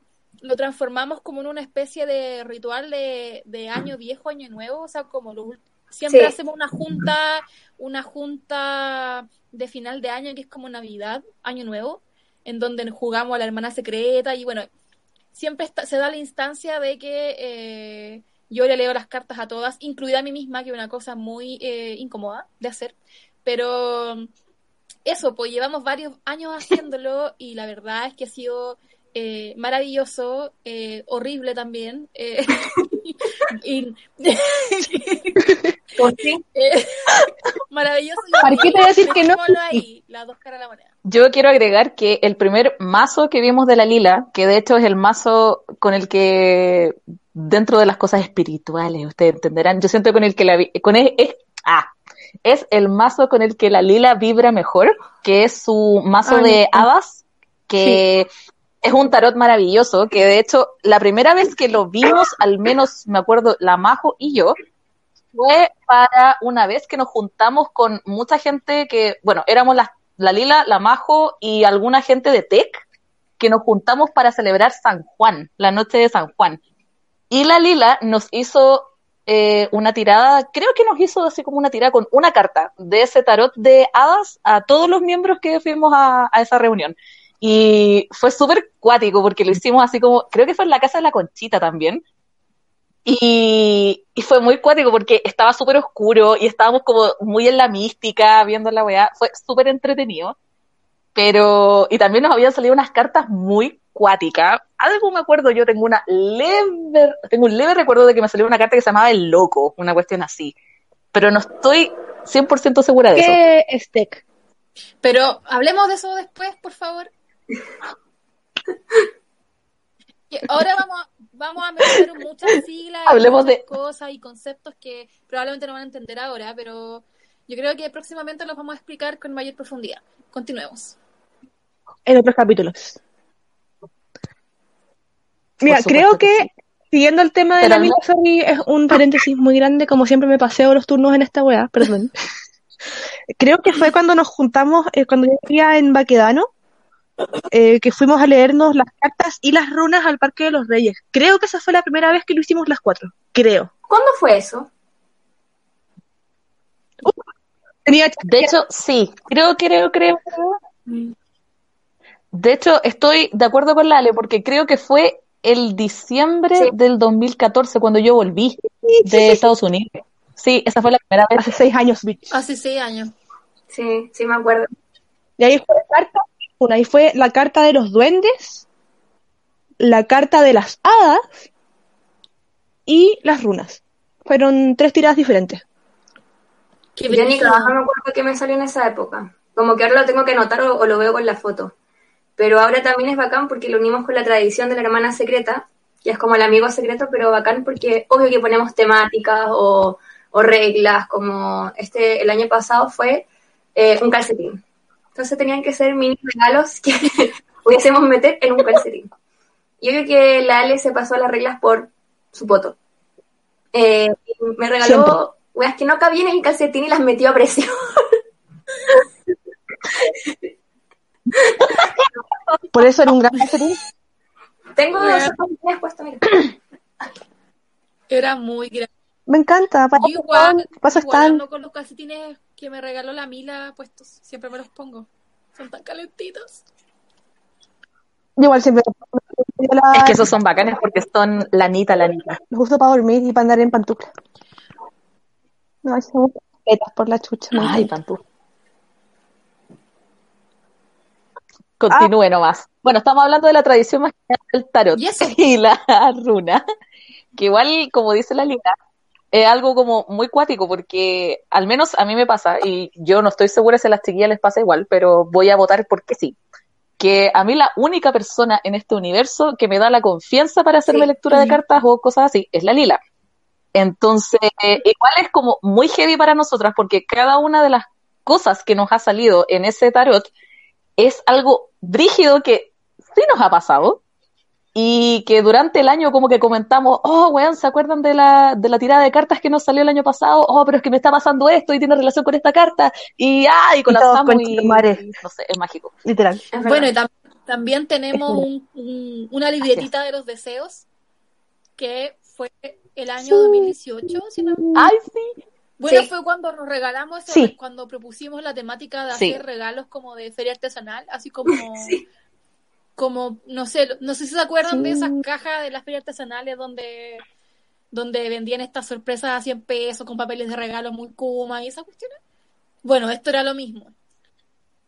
lo transformamos como en una especie de ritual de, de año viejo, año nuevo, o sea, como lo ul- siempre Sí. hacemos una junta, una junta de final de año que es como Navidad, año nuevo, en donde jugamos a la hermana secreta y bueno, siempre está- se da la instancia de que eh, yo le leo las cartas a todas, incluida a mí misma, que es una cosa muy eh, incómoda de hacer, pero eso, pues llevamos varios años haciéndolo y la verdad es que ha sido eh, maravilloso, eh, horrible también. y, Pues sí. eh, maravilloso. y ¿Para qué te voy a decir que no? ahí, las dos caras de la moneda. Yo quiero agregar que el primer mazo que vimos de la Lila, que de hecho es el mazo con el que, dentro de las cosas espirituales, ustedes entenderán, yo siento con el que la, vi- con el, es, ah, es el mazo con el que la Lila vibra mejor, que es su mazo Ah, de ya. hadas, que es un tarot maravilloso, que de hecho la primera vez que lo vimos, al menos me acuerdo, la Majo y yo, fue para una vez que nos juntamos con mucha gente que, bueno, éramos la, la Lila, la Majo y alguna gente de Tech, que nos juntamos para celebrar San Juan, la noche de San Juan. Y la Lila nos hizo eh, una tirada, creo que nos hizo así como una tirada con una carta de ese tarot de hadas a todos los miembros que fuimos a, a esa reunión. Y fue súper cuático porque lo hicimos así como, creo que fue en la casa de la Conchita también. Y, y fue muy cuático porque estaba súper oscuro y estábamos como muy en la mística viendo la weá. Fue súper entretenido. Pero, y también nos habían salido unas cartas muy cuáticas. Algo me acuerdo, yo tengo una leve, tengo un leve recuerdo de que me salió una carta que se llamaba El Loco, una cuestión así. Pero no estoy 100% segura de eso. ¿Qué tech? Pero hablemos de eso después, por favor. Ahora vamos vamos a meter muchas siglas, y muchas de- cosas y conceptos que probablemente no van a entender ahora, pero yo creo que próximamente los vamos a explicar con mayor profundidad. Continuemos. En otros capítulos. Mira, creo que que, sí. siguiendo el tema de Pero la Sorry, es un paréntesis muy grande, como siempre me paseo los turnos en esta weá, perdón. Creo que fue cuando nos juntamos, eh, cuando yo vivía en Baquedano, eh, que fuimos a leernos las cartas y las runas al Parque de los Reyes. Creo que esa fue la primera vez que lo hicimos las cuatro. Creo. ¿Cuándo fue eso? Tenía De hecho, sí, creo, creo, creo. De hecho, estoy de acuerdo con Lale porque creo que fue el diciembre Sí. del 2014 cuando yo volví de Estados Unidos. Sí, esa fue la primera vez. hace seis años, bitch. Hace seis años. Sí, sí me acuerdo. Y ahí fue la una, ahí fue la carta de los duendes, la carta de las hadas y las runas. Fueron tres tiradas diferentes. Qué Yo ni trabajo me acuerdo que me salió en esa época. Como que ahora lo tengo que anotar o, o lo veo con la foto. Pero ahora también es bacán porque lo unimos con la tradición de la hermana secreta, que es como el amigo secreto, pero bacán porque obvio que ponemos temáticas o, o reglas, como este el año pasado fue eh, un calcetín. Entonces tenían que ser mini regalos que pudiésemos meter en un calcetín. Y obvio que la Ale se pasó las reglas por su poto. Eh, me regaló Siempre. weas que no cabían en el calcetín y las metió a presión. Por eso era un gran calcetín. Tengo esos calcetines puestos, mira. Era muy grande. Me encanta. Para Yo igual están. con los calcetines que me regaló la Mila puestos. Siempre me los pongo. Son tan calentitos. Igual siempre la- Es que esos son bacanes porque son lanita, lanita. justo para dormir y para andar en pantufla. No, hay son petas por la chucha. Ay, pantú. Continúe nomás. Bueno, estamos hablando de la tradición más general del tarot y la runa, que igual, como dice la Lina, es algo como muy cuático porque al menos a mí me pasa, y yo no estoy segura si a las chiquillas les pasa igual, pero voy a votar porque sí. Que a mí la única persona en este universo que me da la confianza para hacerme Sí. lectura de cartas o cosas así es la Lila. Entonces, igual es como muy heavy para nosotras porque cada una de las cosas que nos ha salido en ese tarot es algo brígido que sí nos ha pasado y que durante el año como que comentamos, oh, weón, ¿se acuerdan de la, de la tirada de cartas que nos salió el año pasado? Oh, pero es que me está pasando esto y tiene relación con esta carta y, ah, y colapsamos y, y no sé, es mágico. Literal. Es. Bueno, y tam- también tenemos un- un- una libretita de los deseos que fue el año 2018, si no- Ay, sí. Bueno, Sí. fue cuando nos regalamos eso, Sí. cuando propusimos la temática de Sí. hacer regalos como de feria artesanal, así como, como no sé, no sé si se acuerdan de esas cajas de las ferias artesanales donde, donde vendían estas sorpresas a 100 pesos con papeles de regalo muy kuma y esas cuestiones. Bueno, esto era lo mismo.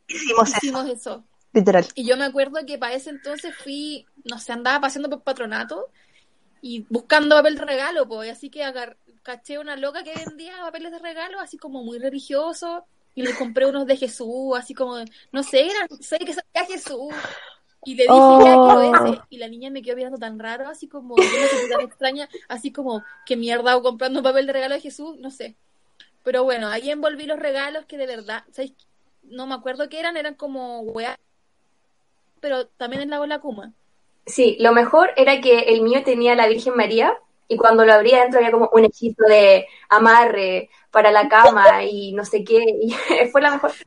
Hicimos eso, Hicimos eso. literal. Y yo me acuerdo que para ese entonces fui, no sé, andaba paseando por patronato y buscando papel de regalo, pues, así que agar- caché una loca que vendía papeles de regalo, así como muy religioso, y le compré unos de Jesús, así como, no sé, eran, sé que salía Jesús. Y le dije, ya Oh. quiero ese. Y la niña me quedó mirando tan raro, así como, yo tan extraña, así como, que mierda hago comprando un papel de regalo de Jesús, no sé. Pero bueno, ahí envolví los regalos que de verdad, ¿sabéis? No me acuerdo qué eran, eran como weá, pero también en la bola Kuma. Sí, lo mejor era que el mío tenía la Virgen María y cuando lo abría dentro había como un hechizo de amarre para la cama y no sé qué. Y fue la mejor.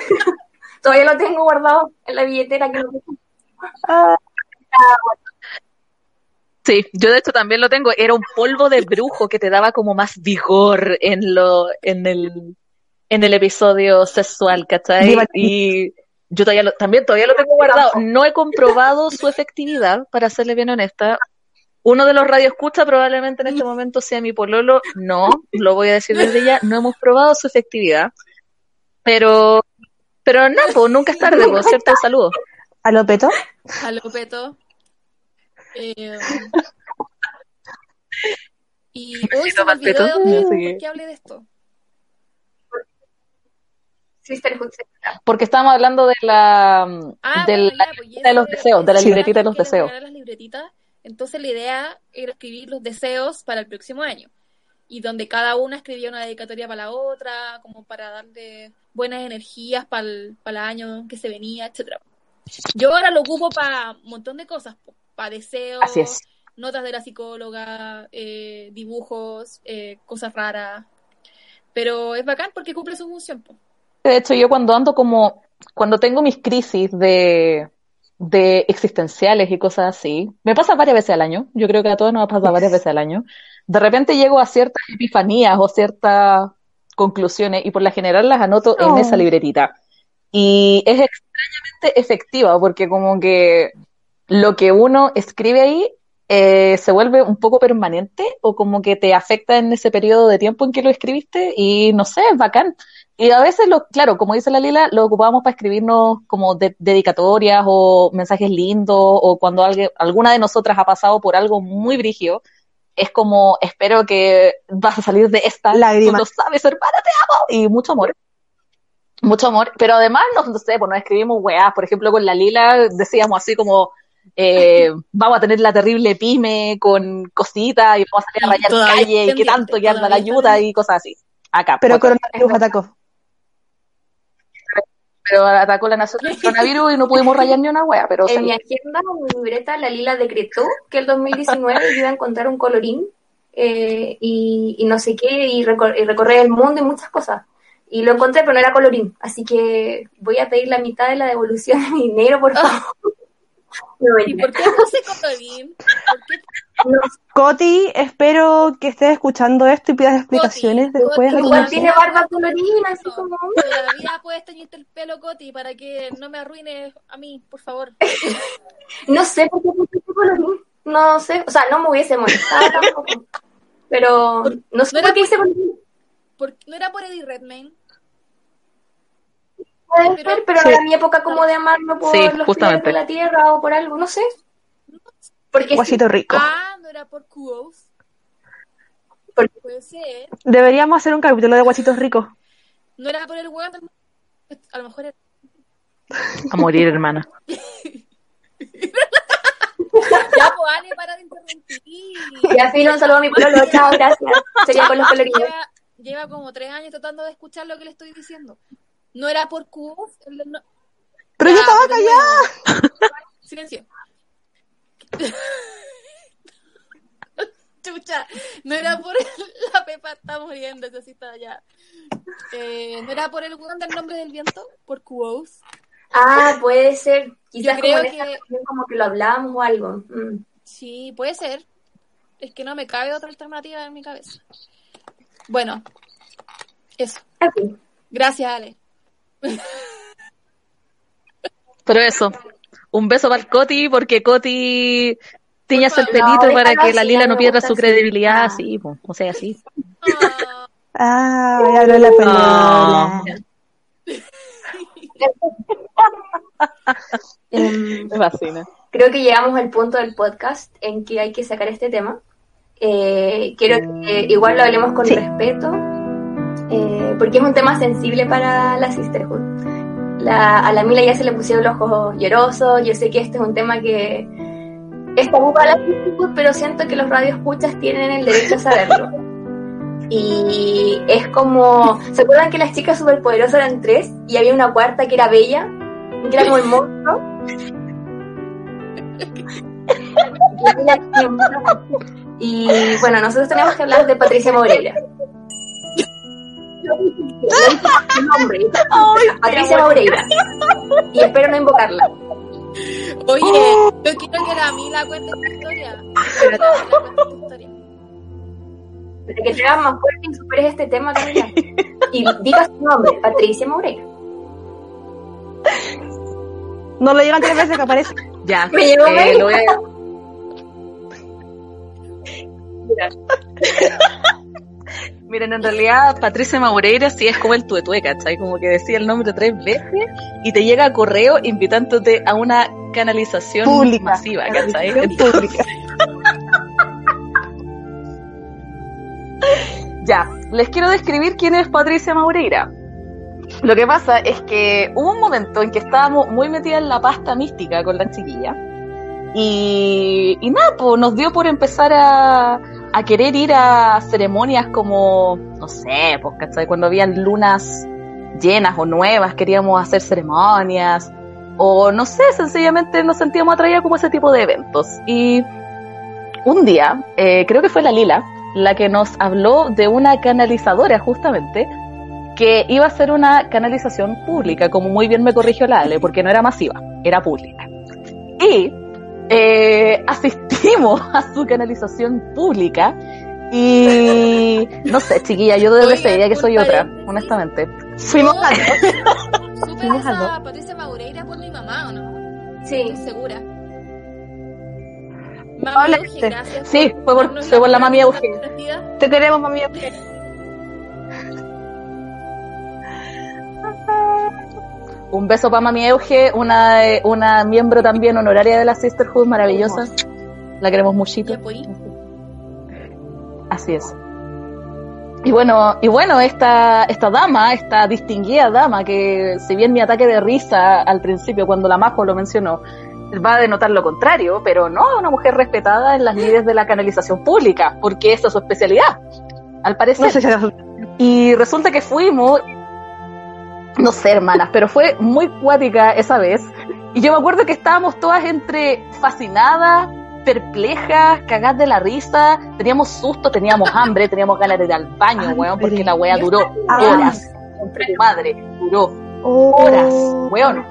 Todavía lo tengo guardado en la billetera que Sí, yo de hecho también lo tengo. Era un polvo de brujo que te daba como más vigor en lo, en el, en el episodio sexual, ¿cachai? Y yo todavía lo, también todavía lo tengo guardado. No he comprobado su efectividad, para serle bien honesta. Uno de los radioescuchas probablemente en este momento sea mi pololo. No, lo voy a decir desde ya. No hemos probado su efectividad. Pero, pero no, pues nunca es tarde, por cierto, saludos. ¿A lo peto? A lo peto. Eh, y hoy se me olvidó de dónde, No sé por qué. hablé de esto. Porque estábamos hablando de la, Ah, de la ya, pues, de los ese- deseos, de la libretita de los deseos. regalar las libretitas. Entonces la idea era escribir los deseos para el próximo año. Y donde cada una escribía una dedicatoria para la otra, como para darle buenas energías para el, para el año que se venía, etcétera. Yo ahora lo ocupo para un montón de cosas, para deseos, notas de la psicóloga, eh, dibujos, eh, cosas raras. Pero es bacán porque cumple su función. De hecho, yo cuando ando como, cuando tengo mis crisis de, de existenciales y cosas así, me pasa varias veces al año, yo creo que a todos nos ha pasado varias veces al año, de repente llego a ciertas epifanías o ciertas conclusiones y por la general las anoto en esa libretita. Y es extrañamente efectiva porque como que lo que uno escribe ahí eh, se vuelve un poco permanente o como que te afecta en ese periodo de tiempo en que lo escribiste y no sé, es bacán. Y a veces, lo, claro, como dice la Lila, lo ocupamos para escribirnos como de- dedicatorias o mensajes lindos o cuando alguien, alguna de nosotras ha pasado por algo muy brígido. Es como, espero que vas a salir de esta. Lágrimas. Tú lo sabes, hermana, te amo. Y mucho amor. Mucho amor. Pero además, no, no sé, pues nos escribimos weás. Por ejemplo, con la Lila decíamos así como, eh, vamos a tener la terrible pyme con cositas y vamos a salir a rayar todavía calle y qué tanto que anda la ayuda y cosas así. Acá. Pero pues, coronavirus atacó. pero atacó la nación del coronavirus y no pudimos rayar ni una wea, pero En mi agenda, en mi libreta, la Lila decretó que el 2019 yo iba a encontrar un colorín eh, y, y no sé qué, y, recor- y recorrer el mundo y muchas cosas. Y lo encontré, pero no era colorín. Así que voy a pedir la mitad de la devolución de mi dinero, por favor. No, ¿Y por qué puse colorín? ¿Por qué Coti, espero que estés escuchando esto y pidas explicaciones Coti, después. Coti, Igual tiene barba colorina, así como... Todavía puedes teñirte el pelo, Coti, para que no me arruines a mí, por favor. No sé por qué puse colorín. No sé, o sea, no me hubiese molestado tampoco. Pero no sé No por qué hice colorín. Por- ¿No era por Eddie Redmayne? Puede Pero- ser, pero Sí. era mi época como de amarlo por Sí, los justamente. de la tierra o por algo, no sé. Porque sí, Guasito rico. Ah, no era por Quos. Por- Puede ser. Deberíamos hacer un capítulo de guachitos ricos. No era por el del- A lo mejor era. A morir, hermana. Ya, pues, Ale, para de interrumpir. ya filo, un saludo a mi pololo, chao, gracias. Sería con los colorines. Lleva, como tres años tratando de escuchar lo que le estoy diciendo. No era por del no- Pero yo estaba callada. no. Silencio. Chucha, no era por el- la Pepa está muriendo, esa sí está ya. Eh, no era por el weón del nombre del viento, por Quos. Ah, puede ser. Quizás Yo como creo esta que- canción como que lo hablábamos o algo. Mm. Sí, puede ser. Es que no me cabe otra alternativa en mi cabeza. Bueno, eso. Gracias, Ale. Pero eso, un beso para el Coti, porque Coti tiñas el No, pelito para que la Lila no pierda su credibilidad, Ah. así, po, o sea, así. Ah, Ah, ya habló la Ah. pelea. Em, Me fascina. creo que llegamos al punto del podcast en que hay que sacar este tema. Eh, quiero que igual lo hablemos con Sí. respeto, eh, porque es un tema sensible para la sisterhood. La, a la Mila ya se le pusieron los ojos llorosos, yo sé que este es un tema que es tabú para la sisterhood, pero siento que los radioescuchas tienen el derecho a saberlo. Y es como, ¿se acuerdan que las chicas superpoderosas eran tres y había una cuarta que era bella? Que era como el monstruo. Y bueno, nosotros tenemos que hablar de Patricia Moreira. Patricia Moreira. Y espero no invocarla. Oye, Oh. yo quiero que la Mila cuente esta historia. Esta historia. Para que te hagas más fuerte y superes este tema, Camila. Y digas su nombre, Patricia Moreira. No lo digan tres veces que aparece. Ya, Me llegó eh, lo voy a... Miren, en realidad Patricia Maureira sí es como el tuetue, ¿cachai? Como que decía el nombre tres veces y te llega correo invitándote a una canalización Pública. masiva, ¿cachai? Pública. Ya, les quiero describir quién es Patricia Maureira. Lo que pasa es que hubo un momento en que estábamos muy metidas en la pasta mística con la chiquilla. Y, y nada, pues nos dio por empezar a, a querer ir a ceremonias como, no sé, pues, ¿cachai? Cuando habían lunas llenas o nuevas, queríamos hacer ceremonias. O no sé, sencillamente nos sentíamos atraídas como ese tipo de eventos. Y un día, eh, creo que fue la Lila, la que nos habló de una canalizadora justamente, que iba a ser una canalización pública, como muy bien me corrigió la Ale, porque no era masiva, era pública. Y eh, asistimos a su canalización pública y no sé, chiquilla, yo desde ese día que soy otra, honestamente. Fuimos a dos. Fuimos a esa dos. Patricia Maureira por mi mamá, ¿o no? Sí. Estoy segura. Mami gracias. Sí, fue por- fue por la mami. Te queremos, mami. Un beso para Mami Euge, una, eh, una miembro también honoraria de la Sisterhood, maravillosa. La queremos muchito. Así es. Y bueno, y bueno, esta, esta dama, esta distinguida dama, que si bien mi ataque de risa al principio cuando la Majo lo mencionó, va a denotar lo contrario, pero no, una mujer respetada en las líderes de la canalización pública, porque esa es su especialidad, al parecer. No sé si era- Y resulta que fuimos, no sé, hermanas, pero fue muy cuática esa vez. Y yo me acuerdo que estábamos todas entre fascinadas, perplejas, cagadas de la risa, teníamos susto, teníamos hambre, teníamos ganas de ir al baño, weón, porque la wea duró horas. Entre tu madre, duró horas, Oh. weón.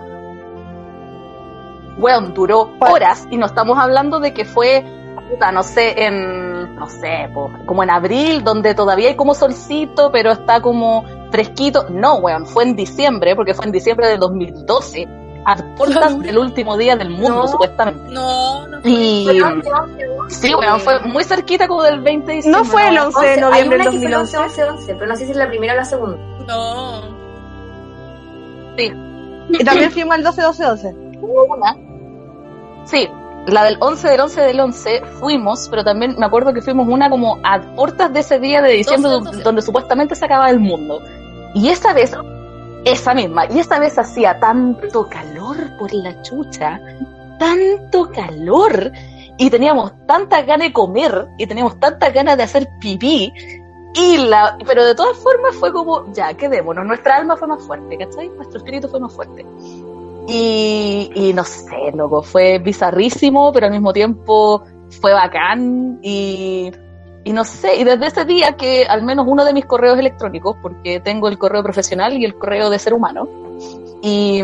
Weón, duró horas y no estamos hablando de que fue puta, no sé, en, no sé, po, como en abril, donde todavía hay como solcito, pero está como fresquito. No, weón, fue en diciembre, porque fue en diciembre del 2012, a puertas del último día del mundo, No. supuestamente. No, no fue. Y sí, weón, fue muy cerquita como del 20 de diciembre. No fue el 11 de Once- noviembre hay del una que fue el 11, 2011. 11, 11, pero no sé si es la primera o la segunda. No. Sí, Y también fuimos al 12, 12, 12. hubo una. Sí, la del 11 del 11 del 11 fuimos, pero también me acuerdo que fuimos una como a puertas de ese día de diciembre 12, do- 12. donde supuestamente se acababa el mundo. Y esa vez, esa misma, y esta vez hacía tanto calor por la chucha, tanto calor, y teníamos tantas ganas de comer, y teníamos tantas ganas de hacer pipí, y la, pero de todas formas fue como, ya, quedémonos, nuestra alma fue más fuerte, ¿cachai? Nuestro espíritu fue más fuerte. Y, y no sé, loco, fue bizarrísimo, pero al mismo tiempo fue bacán y, y no sé, y desde ese día que al menos uno de mis correos electrónicos, porque tengo el correo profesional y el correo de ser humano, y,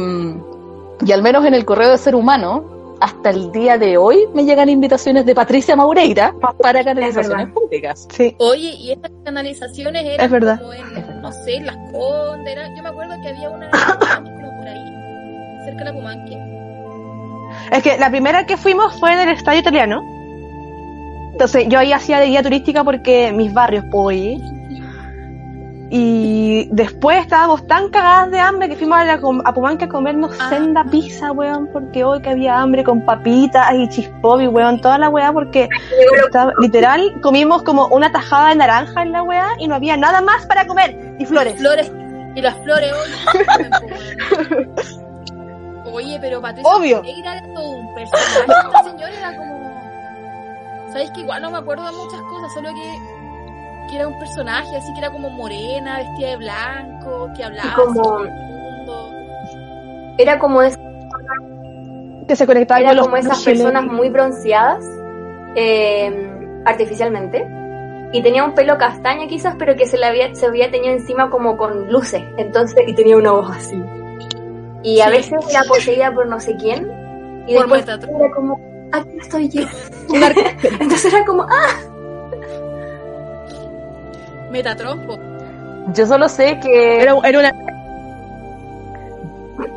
y al menos en el correo de ser humano, hasta el día de hoy me llegan invitaciones de Patricia Maureira para canalizaciones públicas. Sí. Oye, y estas canalizaciones eran Es verdad. como en, no sé, en Las Condes, era- yo me acuerdo que había una como por ahí, cerca de la Pumanque. Es que la primera que fuimos fue en el estadio italiano. Entonces yo ahí hacía de guía turística porque mis barrios, pues. Y después estábamos tan cagadas de hambre que fuimos a, la, a Pumanque a comernos Ah. senda pizza, weón, porque hoy que había hambre con papitas y chispobi, weón, toda la weá, porque estaba- literal comimos como una tajada de naranja en la weá y no había nada más para comer. Y flores. Flores, y las flores hoy. Oye, pero Patricia Obvio. Era todo un personaje. Esta señora era como. ¿Sabes que igual no me acuerdo de muchas cosas? Solo que, que era un personaje, así que era como morena, vestida de blanco, que hablaba. como- así. Era como, es- Que se conectaba era con los como esas personas muy bronceadas eh, artificialmente. Y tenía un pelo castaño quizás, pero que se le había, se había teñido encima como con luces. Entonces, y tenía una voz así. Y a Sí. veces era poseída por no sé quién. Y Por después Metatron. era como, aquí estoy yo. Entonces era como, ah, Metatrompo. Yo solo sé que, Era, era, una,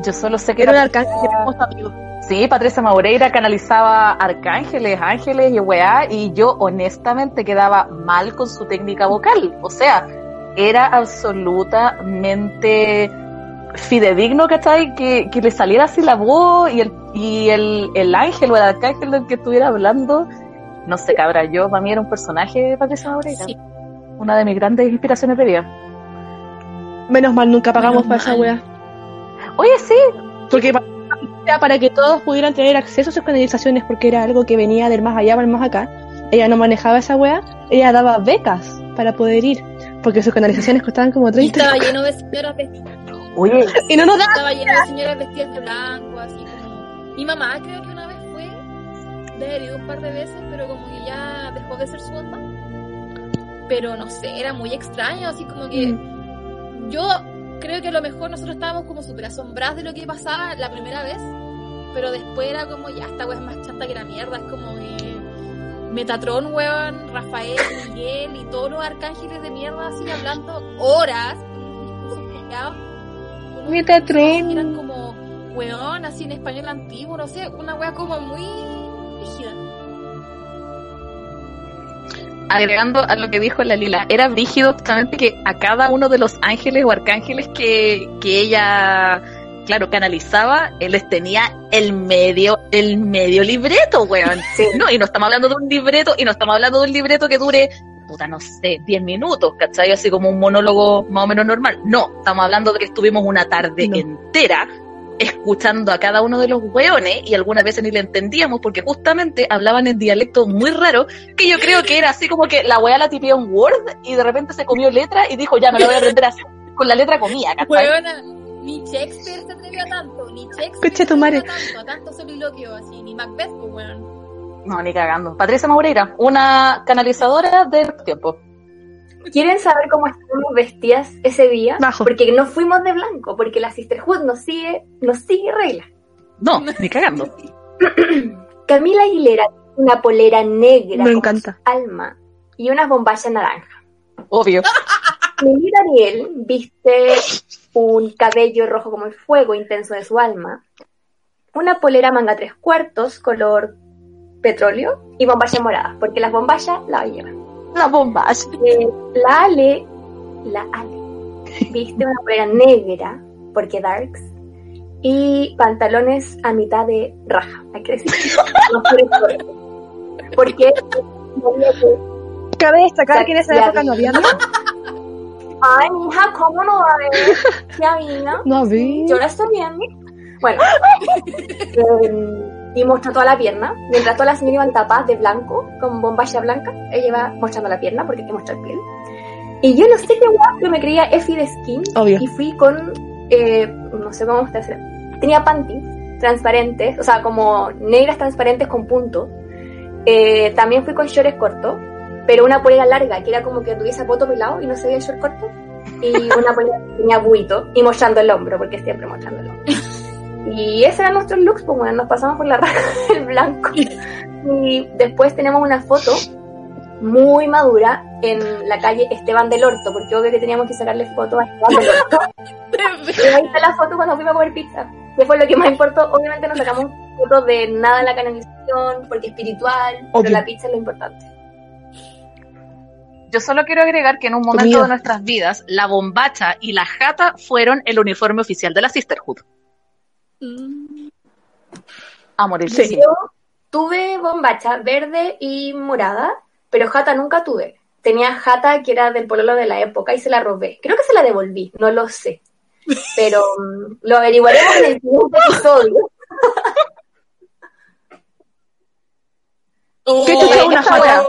yo solo sé que era un era arcángel que éramos amigos. Sí, Patricia Maureira canalizaba arcángeles, ángeles y weá, y yo honestamente quedaba mal con su técnica vocal. O sea, era absolutamente fidedigno, ¿cachai? Que, que le saliera así la voz y el, y el, el ángel o el arcángel del que estuviera hablando. No sé, cabra, yo para mí era un personaje Patricia Maureira. Sí. Una de mis grandes inspiraciones de vida. Menos mal, nunca pagamos Menos para esa weá. Oye, sí, Porque pa- era para que todos pudieran tener acceso a sus canalizaciones, porque era algo que venía del más allá para el más acá. Ella no manejaba esa wea, ella daba becas para poder ir, porque sus canalizaciones costaban como Y 30 estaba lleno de señoras vestidas. Oye, y no nos daban. Estaba lleno de señoras vestidas de blanco, así como. Mi mamá creo que una vez fue, de haber ido un par de veces, pero como que ya dejó de ser su onda. Pero no sé, era muy extraño, así como que. Mm. Yo creo que a lo mejor nosotros estábamos como súper asombrados de lo que pasaba la primera vez, pero después era como, ya, esta wea es más chanta que la mierda, es como que. Metatron, weón, Rafael, Miguel y todos los arcángeles de mierda así hablando horas, con Metatron. que eran como weón, así en español antiguo, no sé, una wea como muy rígida. agregando a lo que dijo la Lila, era brígido justamente que a cada uno de los ángeles o arcángeles que, que ella, claro, canalizaba, él les tenía el medio, el medio libreto, weón. Sí. No, y no estamos hablando de un libreto, y no estamos hablando de un libreto que dure, puta, no sé, 10 minutos, ¿cachai? Así como un monólogo más o menos normal. No, estamos hablando de que estuvimos una tarde No. entera escuchando a cada uno de los weones y algunas veces ni le entendíamos porque justamente hablaban en dialecto muy raro que yo creo que era así como que la wea la tipió en Word y de repente se comió letra y dijo ya me lo voy a aprender así con la letra comía, ¿cachai? Weona, ni Shakespeare se atrevió a tanto, ni Shakespeare se atrevió a tanto, a tanto soliloquio así, ni Macbeth, pues weón. No, ni cagando. Patricia Maureira, una canalizadora del tiempo. ¿Quieren saber cómo estuvimos vestidas ese día? Bajo. Porque no fuimos de blanco, porque la Sisterhood nos sigue, nos sigue reglas. No, ni cagando. Camila Aguilera una polera negra Me como encanta. su alma y unas bombachas naranja. Obvio. Lili Daniel viste un cabello rojo como el fuego intenso de su alma, una polera manga tres cuartos color petróleo y bombachas moradas, porque las bombachas la llevan. La bomba. Eh, la Ale, la Ale, viste una polera negra, porque darks, y pantalones a mitad de raja, hay que decir. Porque Cabe destacar que en esa época no había nada. Ay, mija, ¿cómo no va a haber? Ya vino. No había. Yo la estoy viendo. Bueno, eh, y mostró toda la pierna. Mientras todas las señoras iban tapadas de blanco, con bombacha blanca, ella iba mostrando la pierna porque hay que mostrar piel. Y yo no sé qué guapo, pero me creía Effie de Skin. Obvio. Y fui con, eh, no sé cómo está. Tenía panties transparentes, o sea, como negras transparentes con punto. Eh, también fui con shorts cortos, pero una polera larga, que era como que tuviese poto pelado y no se veía el short corto. Y una polera que tenía buito y mostrando el hombro, porque siempre mostrando el hombro. Y ese eran nuestros looks, pues bueno, nos pasamos por la raja del blanco. Y después tenemos una foto muy madura en la calle Esteban del Orto, porque obvio que teníamos que sacarle fotos a Esteban del Orto. Y ahí está la foto cuando fuimos a comer pizza. Que fue lo que más importó. Obviamente no sacamos fotos de nada en la canalización, porque espiritual, Obvio. pero la pizza es lo importante. Yo solo quiero agregar que en un momento Comida. de nuestras vidas, la bombacha y la jata fueron el uniforme oficial de la Sisterhood. Mm, A morir. Sí. sí. Yo tuve bombacha verde y morada, pero jata nunca tuve. Tenía jata que era del pololo de la época y se la robé. Creo que se la devolví, no lo sé. Pero mm, lo averiguaremos en el siguiente episodio. Oh, ¿Qué chucha Eh, una esta jata?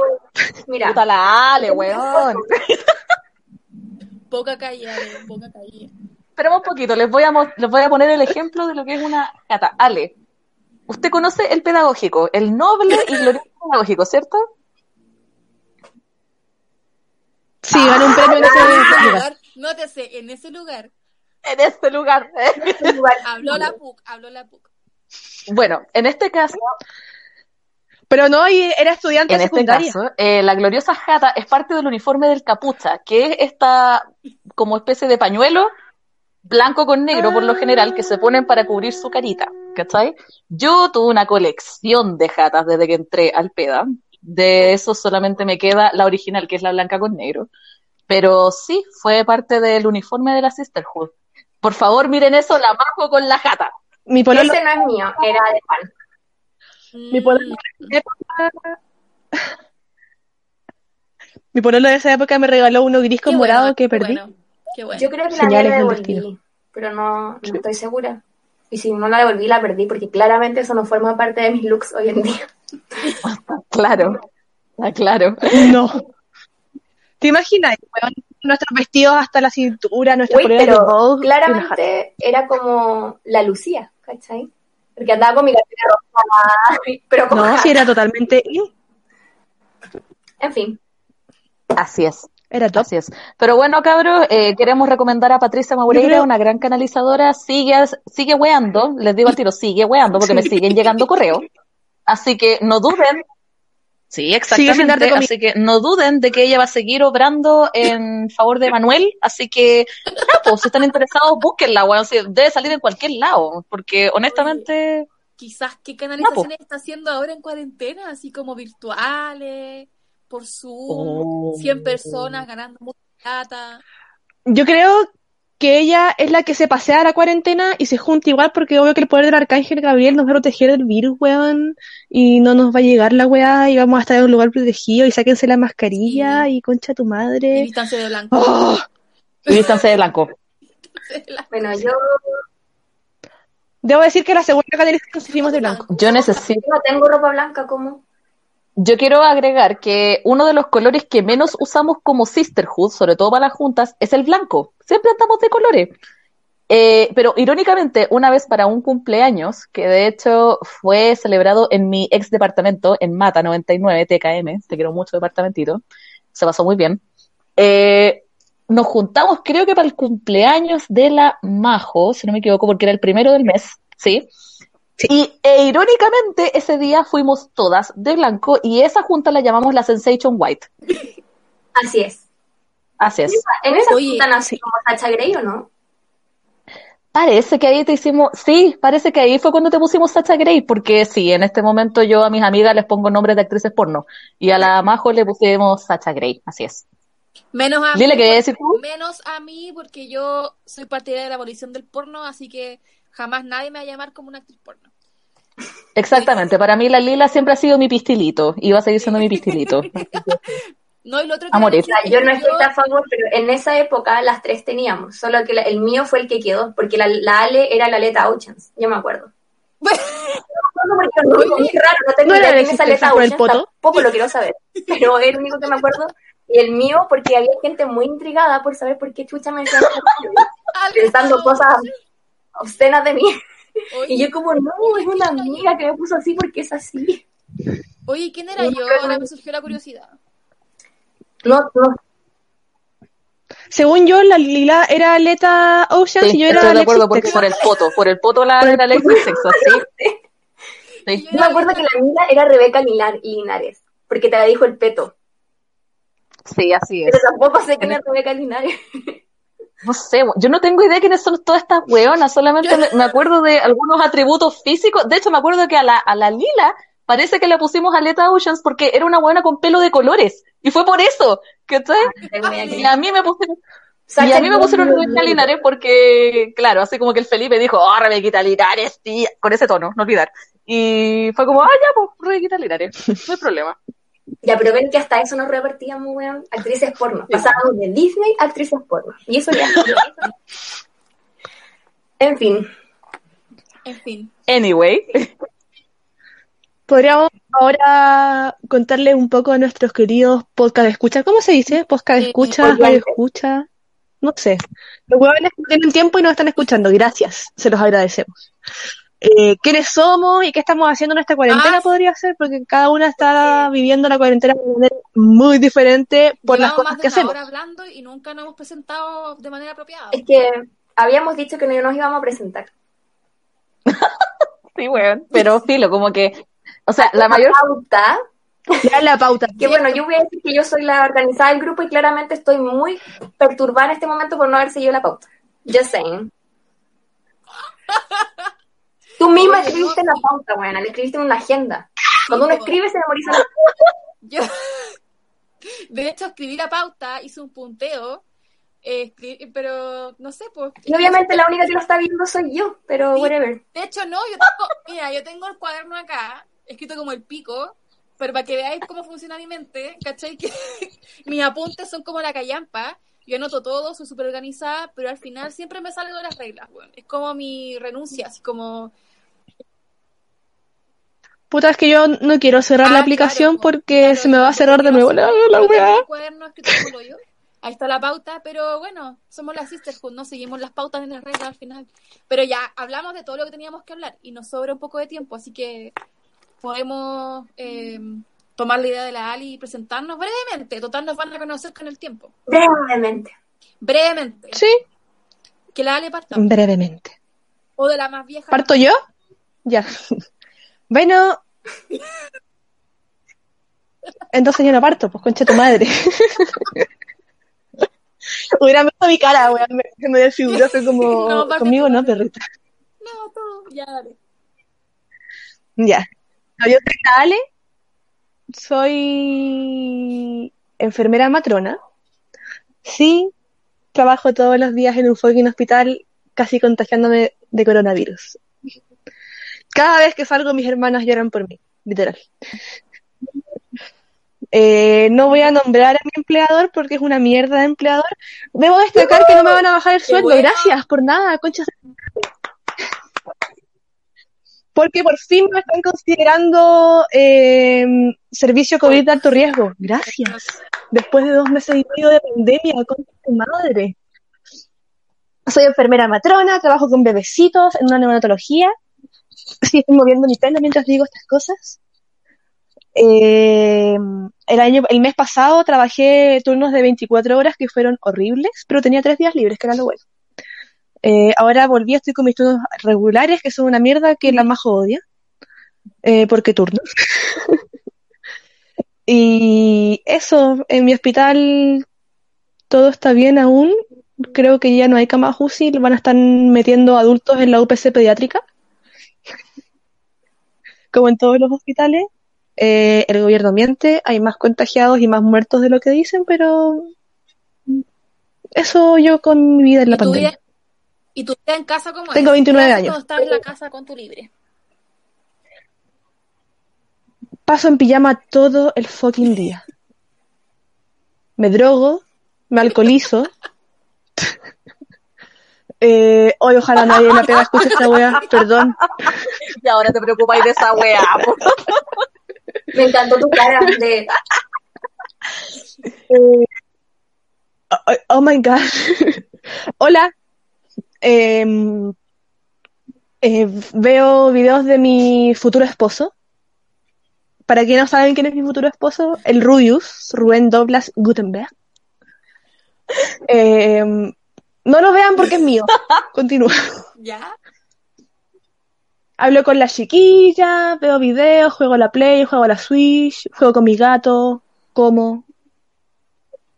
Mira, Puta la Ale, weón. Poca caída, poca caída. Esperemos un poquito, les voy, a, les voy a poner el ejemplo de lo que es una jata. Ale, usted conoce el pedagógico, el noble y glorioso pedagógico, ¿cierto? Sí, ganó un premio en ese En ese lugar. lugar, nótese, en ese lugar, En este lugar. ¿eh? habló la PUC, habló la PUC. Bueno, en este caso, Pero no, y era estudiante en este secundaria. caso, eh, la gloriosa jata es parte del uniforme del capucha, que es esta como especie de pañuelo blanco con negro por lo general que se ponen para cubrir su carita, ¿cachai? Yo tuve una colección de jatas desde que entré al PEDA. De eso solamente me queda la original, que es la blanca con negro. Pero sí, fue parte del uniforme de la Sisterhood. Por favor, miren eso, la majo con la jata. Mi pololo, ese no es mío, era de pan. mi pololo de esa época- mi pololo de esa época me regaló uno gris con Qué morado bueno, que perdí. bueno, qué bueno. Yo creo que la Señales mía la del devolví, pero no, no estoy segura. Y si no la devolví, la perdí, porque claramente eso no forma parte de mis looks hoy en día. Claro, claro. No. ¿Te imaginas? Nuestros vestidos hasta la cintura, nuestras Uy, de pero claramente era como la Lucía, ¿cachai? Porque andaba con mi cartera roja, pero como... No, sí, era totalmente... En fin, Así es. Era top. Así es. Pero bueno, cabros, eh, queremos recomendar a Patricia Maureira, creo- una gran canalizadora. Sigue, sigue weando, les digo al tiro, sigue weando porque me siguen llegando correos. Así que no duden. Sí, exactamente. Así que no duden de que ella va a seguir obrando en favor de Manuel. Así que, ya, pues, si están interesados, búsquenla, weón. Debe salir en cualquier lado. Porque honestamente, Quizás qué canalizaciones No, está haciendo ahora en cuarentena, así como virtuales, por Zoom, Oh. 100 personas ganando mucha plata. Yo creo que ella es la que se pasea a la cuarentena y se junta igual porque obvio que el poder del arcángel Gabriel nos va a proteger del virus, weón, y no nos va a llegar la weá y vamos a estar en un lugar protegido y sáquense la mascarilla y concha tu Y madre. distancia de blanco. Oh, y vístanse de blanco. bueno, yo debo decir que la segunda canalización sí fuimos de blanco. Yo necesito. no tengo ropa blanca como... Yo quiero agregar que uno de los colores que menos usamos como sisterhood, sobre todo para las juntas, es el blanco. Siempre andamos de colores. Eh, pero irónicamente, una vez para un cumpleaños, que de hecho fue celebrado en mi ex departamento, en Mata 99, TKM, te quiero mucho departamentito, se pasó muy bien. Eh, nos juntamos, creo que para el cumpleaños de la Majo, si no me equivoco, porque era el primero del mes, ¿sí? Y e, irónicamente, ese día fuimos todas de blanco y esa junta la llamamos la Sensation White. Así es. Así es. ¿En esa Oye, junta nació como Sacha Grey o no? Parece que ahí te hicimos, sí, parece que ahí fue cuando te pusimos Sacha Grey, porque sí, en este momento yo a mis amigas les pongo nombres de actrices porno y a la Majo le pusimos Sacha Grey, así es. Menos a Dile mí, que decir tú. menos a mí porque yo soy partidaria de la abolición del porno, así que jamás nadie me va a llamar como una actriz porno. Exactamente, para mí la Lila siempre ha sido mi pistilito y va a seguir siendo mi pistilito. No, lo otro que A morir. O sea, yo no estoy a favor, pero en esa época las tres teníamos, solo que la- el mío fue el que quedó, porque la, la Ale era la Aleta Oceans, yo me acuerdo. No, porque no, es muy raro, no tengo ¿No era idea la quién es Aleta el poto? tampoco lo quiero saber, pero es el único que me acuerdo. Y el mío, porque había gente muy intrigada por saber por qué chucha me pensando cosas obscenas de mí. Oye, Y yo como, no, es una amiga que me puso así porque es así. oye, ¿quién era yo? Ahora me surgió la curiosidad. No, no, Según yo, la Lila era Aleta Oceans Sí, y yo era estoy de acuerdo porque por el poto, por el poto la era Alexis Sexo, sí. Sí. yo me acuerdo que la amiga era Rebeca Linar- Linares, porque te la dijo el peto. Sí, así es. Pero tampoco sé quién es Rebeca Linares. No sé, yo no tengo idea quiénes son todas estas weonas, solamente me, me acuerdo de algunos atributos físicos. De hecho, me acuerdo que a la, a la Lila parece que le pusimos Aleta Oceans porque era una buena con pelo de colores. Y fue por eso, ¿cachai? Y a mí me pusieron, y a mí me pusieron Rebeca Linares porque, claro, así como que el Felipe dijo, oh, Rebequita Linares, tía, con ese tono, no olvidar. Y fue como, ah, ya, pues, Rebequita Linares, no hay problema. Ya, pero ven que hasta eso nos repartíamos, weón, actrices porno. Pasábamos de Disney a actrices porno. Y eso ya. en fin. En fin. Anyway, Podríamos ahora contarle un poco a nuestros queridos podcast escucha. ¿Cómo se dice? Podcast escucha, radio escucha. No sé. Los huevones que tienen tiempo y nos están escuchando. Gracias. Se los agradecemos. Eh, ¿Quiénes somos y qué estamos haciendo en esta cuarentena? Ah, podría ser, porque cada una está viviendo la cuarentena de manera muy diferente por las cosas más de que una hacemos. hora hablando y nunca nos hemos presentado de manera apropiada. Es que habíamos dicho que no nos íbamos a presentar. sí, weón, pero filo, como que, o sea, la mayor Pauta, Ya la pauta. que bueno, yo voy a decir que yo soy la organizada del grupo y claramente estoy muy perturbada en este momento por no haber seguido la pauta. Just saying. Tú misma escribiste la pauta, buena, le escribiste en una agenda. Cuando uno escribe se memoriza la Yo, de hecho, escribí la pauta, hice un punteo, eh, escri- pero no sé, pues. Y obviamente la única que lo está viendo soy yo, pero Sí. whatever. De hecho, no, yo tengo, mira, yo tengo el cuaderno acá, escrito como el pico, pero para que veáis cómo funciona mi mente, ¿cachai? Que mis apuntes son como la callampa, yo anoto todo, soy súper organizada, pero al final siempre me salgo de las reglas, weón. Es como mi renuncia, así como... Puta, es que yo no quiero cerrar la Ah, aplicación claro, porque claro, se me va a cerrar de nuevo la, la weá. Ahí está la pauta, pero bueno, somos las Sisterhood, no seguimos las pautas en las reglas al final. Pero ya hablamos de todo lo que teníamos que hablar y nos sobra un poco de tiempo, así que podemos eh, tomar la idea de la Ali y presentarnos brevemente. Total, nos van a conocer con el tiempo. Brevemente. Brevemente. Sí, Que la Ali parta. brevemente. O de la más vieja. ¿Parto yo? Ya. Bueno. Entonces yo no parto, pues concha tu madre. Hubiera visto mi cara, weón. Me, me desfiguró, fue como. No, conmigo no, perrita. No, todo. Ya, dale. Ya. No, yo soy la Ale. Soy enfermera matrona. Sí, trabajo todos los días en un fucking hospital, casi contagiándome de coronavirus. Cada vez que salgo, mis hermanas lloran por mí, literal. Eh, no voy a nombrar a mi empleador porque es una mierda de empleador. Debo destacar que no me van a bajar el sueldo. Gracias por nada, conchas. Porque por fin me están considerando eh, servicio COVID de alto riesgo. Gracias. Después de dos meses y medio de pandemia, con tu madre. Soy enfermera matrona, trabajo con bebecitos en una neonatología. Sí, estoy moviendo mi pelo mientras digo estas cosas. Eh, el año, el mes pasado trabajé turnos de 24 horas que fueron horribles, pero tenía tres días libres, que era lo bueno. Eh, ahora volví, estoy con mis turnos regulares, que son una mierda que la majo odia. Eh, porque turnos. y eso, en mi hospital todo está bien aún. Creo que ya no hay camas UCI, van a estar metiendo adultos en la UPC pediátrica. Como en todos los hospitales. Eh, el gobierno miente, hay más contagiados y más muertos de lo que dicen, pero eso yo con mi vida en la ¿Y tu pandemia. vida, ¿Y tu vida en casa cómo Tengo es? 29 ¿Qué haces años. estás en la casa con tu libre? Paso en pijama todo el fucking día. Me drogo, me alcoholizo. eh, hoy ojalá nadie la pega escuche esta wea, perdón. Y ahora te preocupáis de esa weá. po. Me encantó tu cara de... Oh, oh my god. Hola. Em, eh, veo videos de mi futuro esposo. Para quienes no saben quién es mi futuro esposo, el Rubius, Rubén Doblas Gutenberg. Em, no lo vean porque es mío. Continúa. ¿Ya? Hablo con la chiquilla, veo videos, juego a la Play, juego a la Switch, juego con mis gatos, como.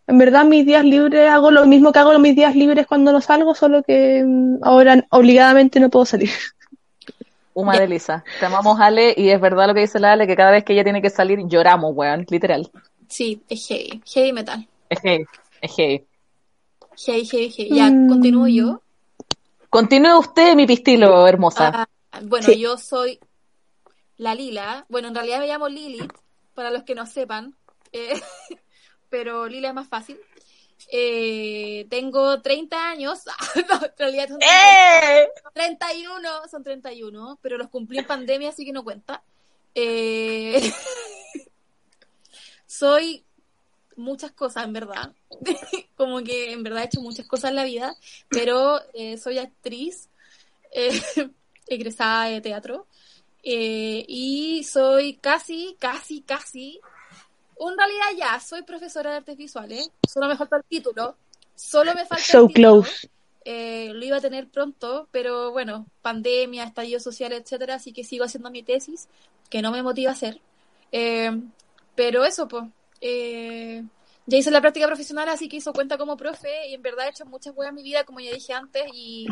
En verdad, mis días libres hago lo mismo que hago en mis días libres cuando no salgo, solo que mm, ahora obligadamente no puedo salir. Uma de Lisa. Te amamos, Ale, y es verdad lo que dice la Ale, que cada vez que ella tiene que salir lloramos, weón, literal. Sí, es heavy. Heavy metal. Es heavy, es heavy. Heavy, heavy, heavy. Ya, Mm. continúo yo. Continúe usted, mi pistilo hermosa. Ah, bueno, Sí. yo soy la Lila. Bueno, en realidad me llamo Lilith, para los que no sepan. Eh, pero Lila es más fácil. Eh, tengo 30 años. No, en realidad son 30 ¡Eh! 31, son 31, pero los cumplí en pandemia, así que no cuenta. Eh, soy muchas cosas, en verdad. Como que en verdad he hecho muchas cosas en la vida, pero eh, soy actriz, egresada de teatro, y soy casi, casi, casi, en realidad ya, soy profesora de artes visuales, solo me falta el título, solo me falta So el título. close. Eh, lo iba a tener pronto, pero bueno, pandemia, estallido social, etcétera, así que sigo haciendo mi tesis, que no me motiva a hacer. Eh, pero eso, pues, eh, ya hice la práctica profesional, así que hizo cuenta como profe, y en verdad he hecho muchas weas en mi vida, como ya dije antes, y,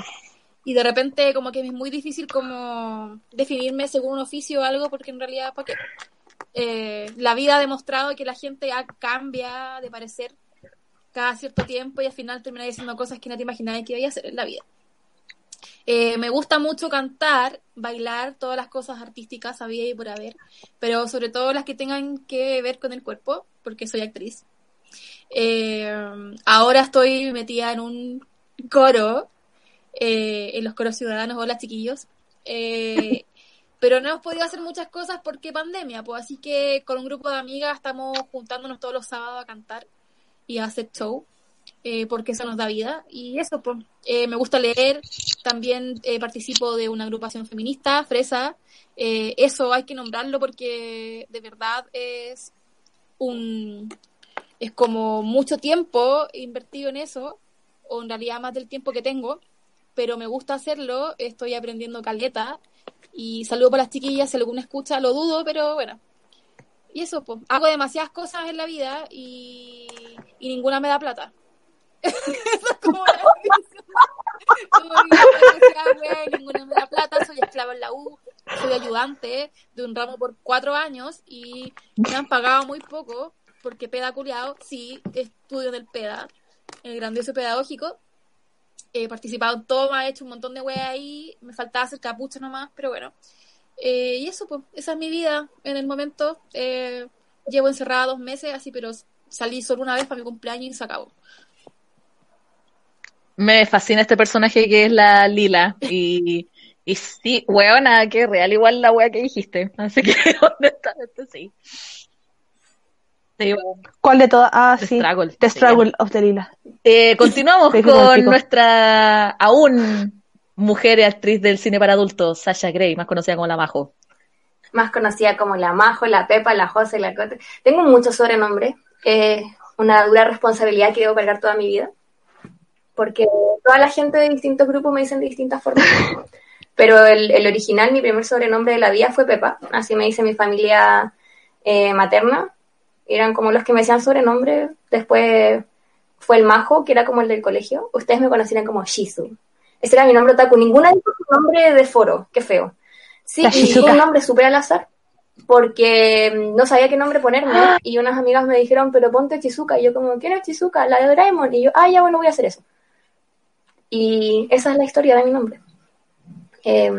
y de repente como que es muy difícil como definirme según un oficio o algo, porque en realidad, ¿para qué? Eh, la vida ha demostrado que la gente ya cambia de parecer cada cierto tiempo y al final termináis haciendo cosas que no te imaginabas que ibas a hacer en la vida. Eh, me gusta mucho cantar, bailar, todas las cosas artísticas había y por haber, pero sobre todo las que tengan que ver con el cuerpo, porque soy actriz. Eh, ahora estoy metida en un coro, en los coros ciudadanos, hola chiquillos. Pero no hemos podido hacer muchas cosas porque pandemia, pues así que con un grupo de amigas estamos juntándonos todos los sábados a cantar y a hacer show, eh, porque eso nos da vida. Y eso, pues, eh, me gusta leer, también eh, participo de una agrupación feminista, Fresa. Eso hay que nombrarlo porque de verdad es un es como mucho tiempo invertido en eso, o en realidad más del tiempo que tengo, pero me gusta hacerlo, estoy aprendiendo caleta, y saludo para las chiquillas, si alguna escucha, lo dudo, pero bueno, y eso, pues, hago demasiadas cosas en la vida y, y ninguna me da plata. Eso es como ninguna me da plata, soy esclava en la U, soy ayudante de un ramo por cuatro años y me han pagado muy poco porque peda culiao, sí, estudio en el PEDA, en el grandioso pedagógico. He participado en todo, me he hecho un montón de weas ahí, me faltaba hacer capucha nomás, pero bueno. Eh, y eso, pues, esa es mi vida en el momento. Eh, llevo encerrada dos meses, así, pero salí solo una vez para mi cumpleaños y se acabó. Me fascina este personaje que es la Lila. Y, y sí, weona, que real igual la wea que dijiste. Así que honestamente sí. Sí. ¿Cuál de todas? Ah, The sí. Struggle, The Struggle of the Lila. Eh, continuamos con nuestra aún mujer y actriz del cine para adultos, Sasha Grey, más conocida como La Majo. más conocida como la Majo, la Pepa, la Jose, la Cote. Tengo muchos sobrenombres, eh, una dura responsabilidad que debo cargar toda mi vida. porque toda la gente de distintos grupos me dicen de distintas formas. Pero el, el original, mi primer sobrenombre de la vida fue Pepa, así me dice mi familia eh, materna. Eran como los que me decían sobrenombre. Después fue el Majo, que era como el del colegio. Ustedes me conocían como Shizu. Ese era mi nombre otaku. Ninguna dijo su nombre de foro. Qué feo. Sí, y un nombre súper al azar. Porque mm, no sabía qué nombre ponerme. Y unas amigas me dijeron, pero ponte Chizuka. Y yo como, ¿quién es Chizuka? La de Doraemon. Y yo, ah, ya, bueno, voy a hacer eso. Y esa es la historia de mi nombre. Eh,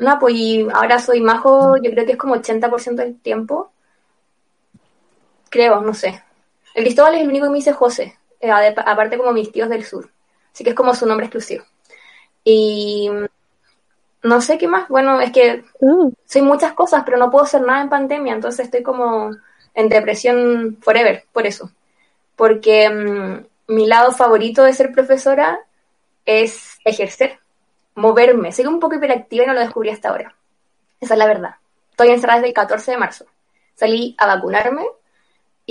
no, pues y ahora soy majo, yo creo que es como 80% del tiempo. Creo, no sé. El Cristóbal es el único que me dice José, eh, aparte como mis tíos del sur. Así que es como su nombre exclusivo. Y mm, no sé qué más. Bueno, es que Uh, soy muchas cosas, pero no puedo hacer nada en pandemia, entonces estoy como en depresión forever, por eso. Porque mm, mi lado favorito de ser profesora es ejercer, moverme. Soy un poco hiperactiva y no lo descubrí hasta ahora. Esa es la verdad. Estoy encerrada desde el 14 de marzo. Salí a vacunarme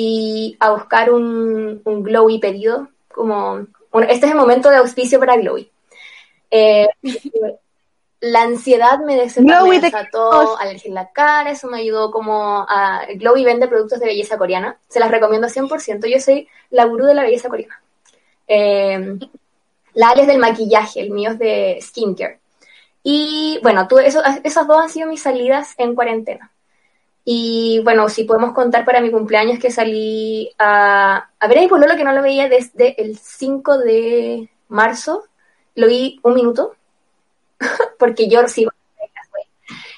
y a buscar un, un Glowy pedido. Como, bueno, este es el momento de auspicio para Glowy. Eh, la ansiedad me desató alergia en la cara, eso me ayudó como a... Glowy vende productos de belleza coreana, se las recomiendo 100%, yo soy la gurú de la belleza coreana. Eh, la Ale es del maquillaje, el mío es de skincare. Y bueno, tuve eso, esas dos han sido mis salidas en cuarentena. Y bueno, si podemos contar para mi cumpleaños que salí a, a ver a mi pololo que no lo veía desde el 5 de marzo, lo vi un minuto, porque yo sigo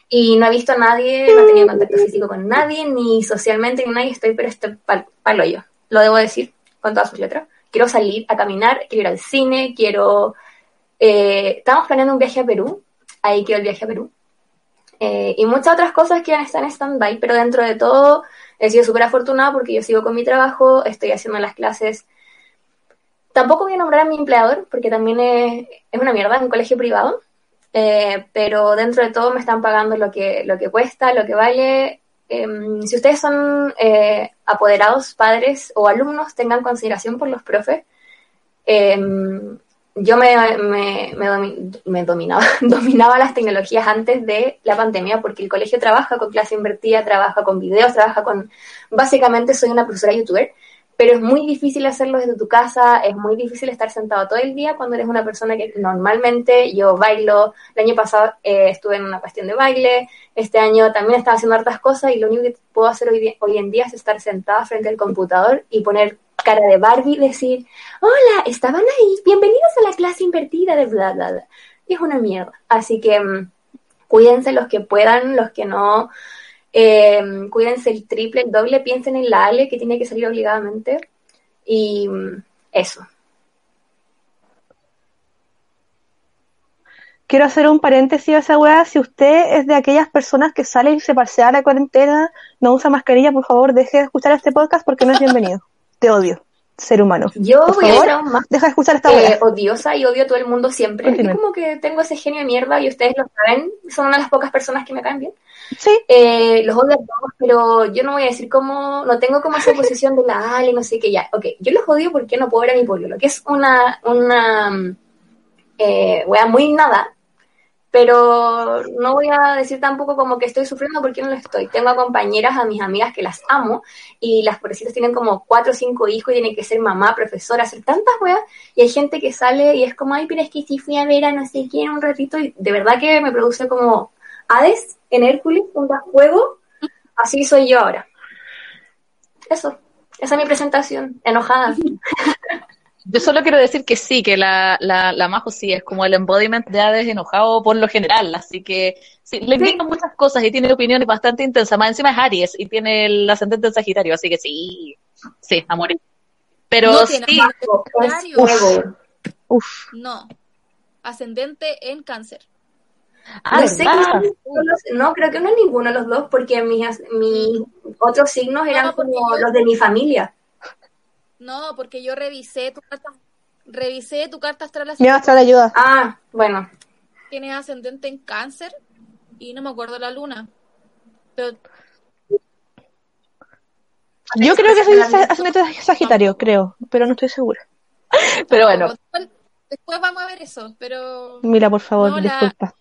y no he visto a nadie, no he tenido contacto físico con nadie, ni socialmente con nadie, estoy, pero estoy pal, palo yo, lo debo decir con todas sus letras. Quiero salir a caminar, quiero ir al cine, quiero... Eh, estamos planeando un viaje a Perú, ahí quedó el viaje a Perú. Eh, y muchas otras cosas que están en stand-by, pero dentro de todo he sido súper afortunada porque yo sigo con mi trabajo, estoy haciendo las clases. Tampoco voy a nombrar a mi empleador porque también es, es una mierda, es un colegio privado. Eh, pero dentro de todo me están pagando lo que, lo que cuesta, lo que vale. Eh, si ustedes son eh, apoderados, padres o alumnos, tengan consideración por los profes. Yo me, me, me, domi- me dominaba, dominaba las tecnologías antes de la pandemia porque el colegio trabaja con clase invertida, trabaja con videos, trabaja con... Básicamente soy una profesora youtuber, pero es muy difícil hacerlo desde tu casa, es muy difícil estar sentado todo el día cuando eres una persona que normalmente yo bailo, el año pasado eh, estuve en una cuestión de baile, este año también estaba haciendo hartas cosas y lo único que puedo hacer hoy, hoy en día es estar sentada frente al computador y poner cara de Barbie decir, hola, estaban ahí, bienvenidos a la clase invertida de bla, bla, bla. Es una mierda. Así que mm, cuídense los que puedan, los que no, eh, cuídense el triple, el doble, piensen en la Ale que tiene que salir obligadamente. Y mm, eso. Quiero hacer un paréntesis a esa weá. Si usted es de aquellas personas que salen y se pasea a la cuarentena, no usa mascarilla, por favor, deje de escuchar este podcast porque no es bienvenido. Te odio, ser humano. Yo Por voy a favor, ser aún más deja de escuchar esta eh, odiosa y odio a todo el mundo siempre. Continúe. Es como que tengo ese genio de mierda y ustedes lo saben, son una de las pocas personas que me caen bien. Sí, Eh, los odio a todos, pero yo no voy a decir cómo, no tengo como esa posición de la Ale, no sé qué, ya. Ok, yo los odio porque no puedo ver a mi pololo, que es una, una, mm, eh, wea muy nada, pero no voy a decir tampoco como que estoy sufriendo porque no lo estoy. Tengo a compañeras, a mis amigas que las amo, y las pobrecitas tienen como cuatro o cinco hijos y tienen que ser mamá, profesora, hacer tantas weas, y hay gente que sale y es como, ay, pero es que sí fui a ver a no sé quién un ratito, y de verdad que me produce como Hades en Hércules, un juego, así soy yo ahora. Eso, esa es mi presentación, enojada. Yo solo quiero decir que sí, que la, la, la Majo sí es como el embodiment de Hades enojado por lo general, así que sí, le entiendo muchas cosas y tiene opiniones bastante intensas. Más encima es Aries y tiene el ascendente en Sagitario, así que sí, sí, amor. Pero No sí, ascendente en Es Sagitario. fuego. uff. No. Ascendente en cáncer. ah, no sé los- no, creo que no es ninguno de los dos, porque mis, mis otros signos eran No, como los de mi familia. No, porque yo revisé tu carta, revisé tu carta astral así Me va a estar ayuda. Ah, bueno. tienes ascendente en cáncer y no me acuerdo la luna. Pero Yo creo que soy ascendente de Sagitario, creo, pero no estoy segura. Pero bueno, Después vamos a ver eso, pero... Mira, por favor, No, la- disculpa.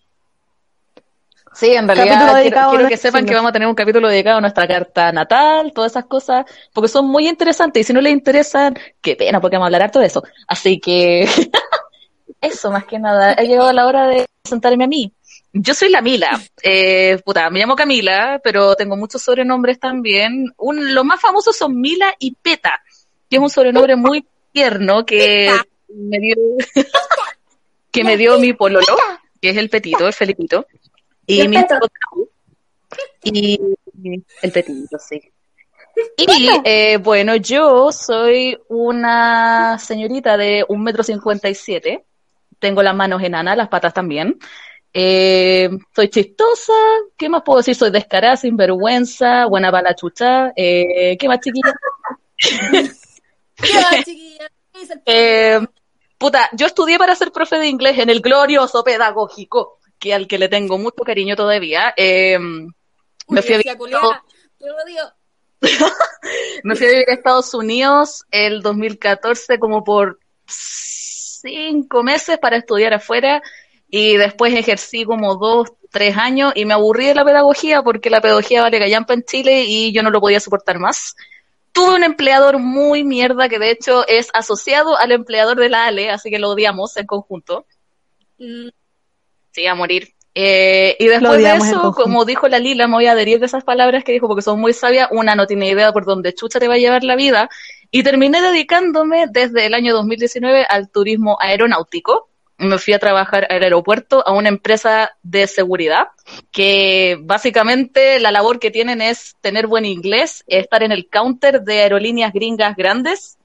Sí, en realidad quiero, que sepan que vamos a tener un capítulo dedicado a nuestra carta natal, todas esas cosas, porque son muy interesantes y si no les interesan, qué pena, porque vamos a hablar harto de eso. Así que eso, más que nada, ha llegado la hora de presentarme a mí. Yo soy la Mila, eh, puta, me llamo Camila, pero tengo muchos sobrenombres también. Un, los más famosos son Mila y Peta, que es un sobrenombre muy tierno que me dio, que me dio mi pololo, que es el Petito, el Felipito. Y ¿El mi y el petito, sí. Y eh, bueno, yo soy una señorita de un metro cincuenta y siete. Tengo las manos enanas, las patas también. Eh, soy chistosa. ¿Qué más puedo decir? Soy descarada, sinvergüenza, buena para la chucha. Eh, ¿Qué más, chiquilla? ¿Qué va, chiquilla? ¿Qué dice el Eh, puta, yo estudié para ser profe de inglés en el glorioso pedagógico, que al que le tengo mucho cariño todavía. Eh, me fui a vivir a? Te. Me fui a vivir a Estados Unidos el 2014 como por cinco meses para estudiar afuera y después ejercí como dos, tres años y me aburrí de la pedagogía porque la pedagogía vale gallampa en Chile y yo no lo podía soportar más. Tuve un empleador muy mierda que de hecho es asociado al empleador de la ALE, así que lo odiamos en conjunto. Sí, a morir. Eh, y después de eso, como dijo la Lila, me voy a adherir de esas palabras que dijo porque son muy sabias. Una no tiene idea por dónde chucha te va a llevar la vida. Y terminé dedicándome desde el año 2019 al turismo aeronáutico. Me fui a trabajar al aeropuerto a una empresa de seguridad que básicamente la labor que tienen es tener buen inglés, estar en el counter de aerolíneas gringas grandes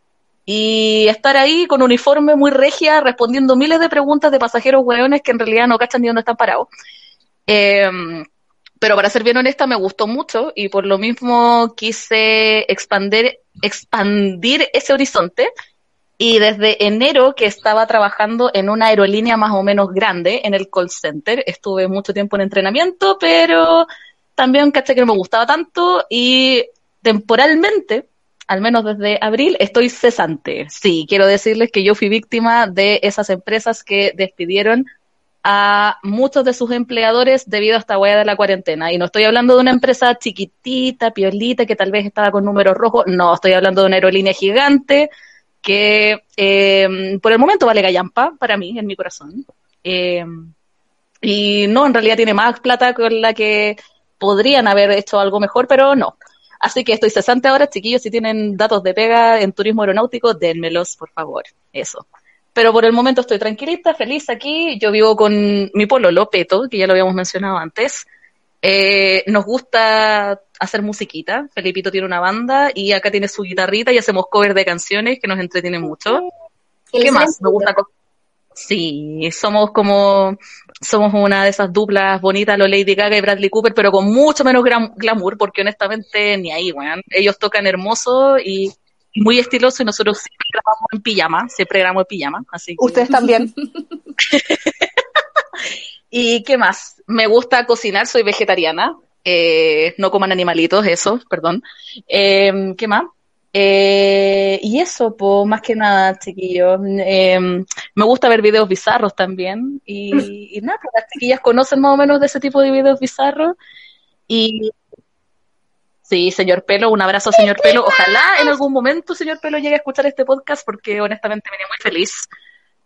y estar ahí con uniforme muy regia respondiendo miles de preguntas de pasajeros hueones que en realidad no cachan ni dónde están parados. Eh, pero para ser bien honesta me gustó mucho y por lo mismo quise expandir, expandir ese horizonte y desde enero que estaba trabajando en una aerolínea más o menos grande en el call center, estuve mucho tiempo en entrenamiento, pero también caché que no me gustaba tanto y temporalmente al menos desde abril, estoy cesante. Sí, quiero decirles que yo fui víctima de esas empresas que despidieron a muchos de sus empleadores debido a esta huella de la cuarentena. Y no estoy hablando de una empresa chiquitita, piolita, que tal vez estaba con números rojos. No, estoy hablando de una aerolínea gigante que eh, por el momento vale gallampa para mí, en mi corazón. Eh, y no, en realidad tiene más plata con la que podrían haber hecho algo mejor, pero no. Así que estoy cesante ahora, chiquillos, si tienen datos de pega en turismo aeronáutico, dénmelos, por favor. Eso. Pero por el momento estoy tranquilita, feliz aquí. Yo vivo con mi pololo, Peto, que ya lo habíamos mencionado antes. Eh, nos gusta hacer musiquita. Felipito tiene una banda y acá tiene su guitarrita y hacemos covers de canciones que nos entretienen mucho. Y ¿Qué más? Me gusta. Sí, somos como, somos una de esas duplas bonitas, los Lady Gaga y Bradley Cooper, pero con mucho menos glamour, porque honestamente ni ahí, weón. Ellos tocan hermoso y y muy estiloso y nosotros siempre grabamos en pijama, siempre grabamos en pijama, así que- Ustedes también. ¿Y qué más? Me gusta cocinar, soy vegetariana. Eh, no coman animalitos, eso, perdón. Eh, ¿Qué más? Eh, y eso, pues, más que nada, chiquillos. Eh, me gusta ver videos bizarros también. Y, y nada, pues, las chiquillas conocen más o menos de ese tipo de videos bizarros. Y sí, señor Pelo, un abrazo, señor Pelo. Ojalá en algún momento, señor Pelo, llegue a escuchar este podcast porque honestamente me tiene muy feliz.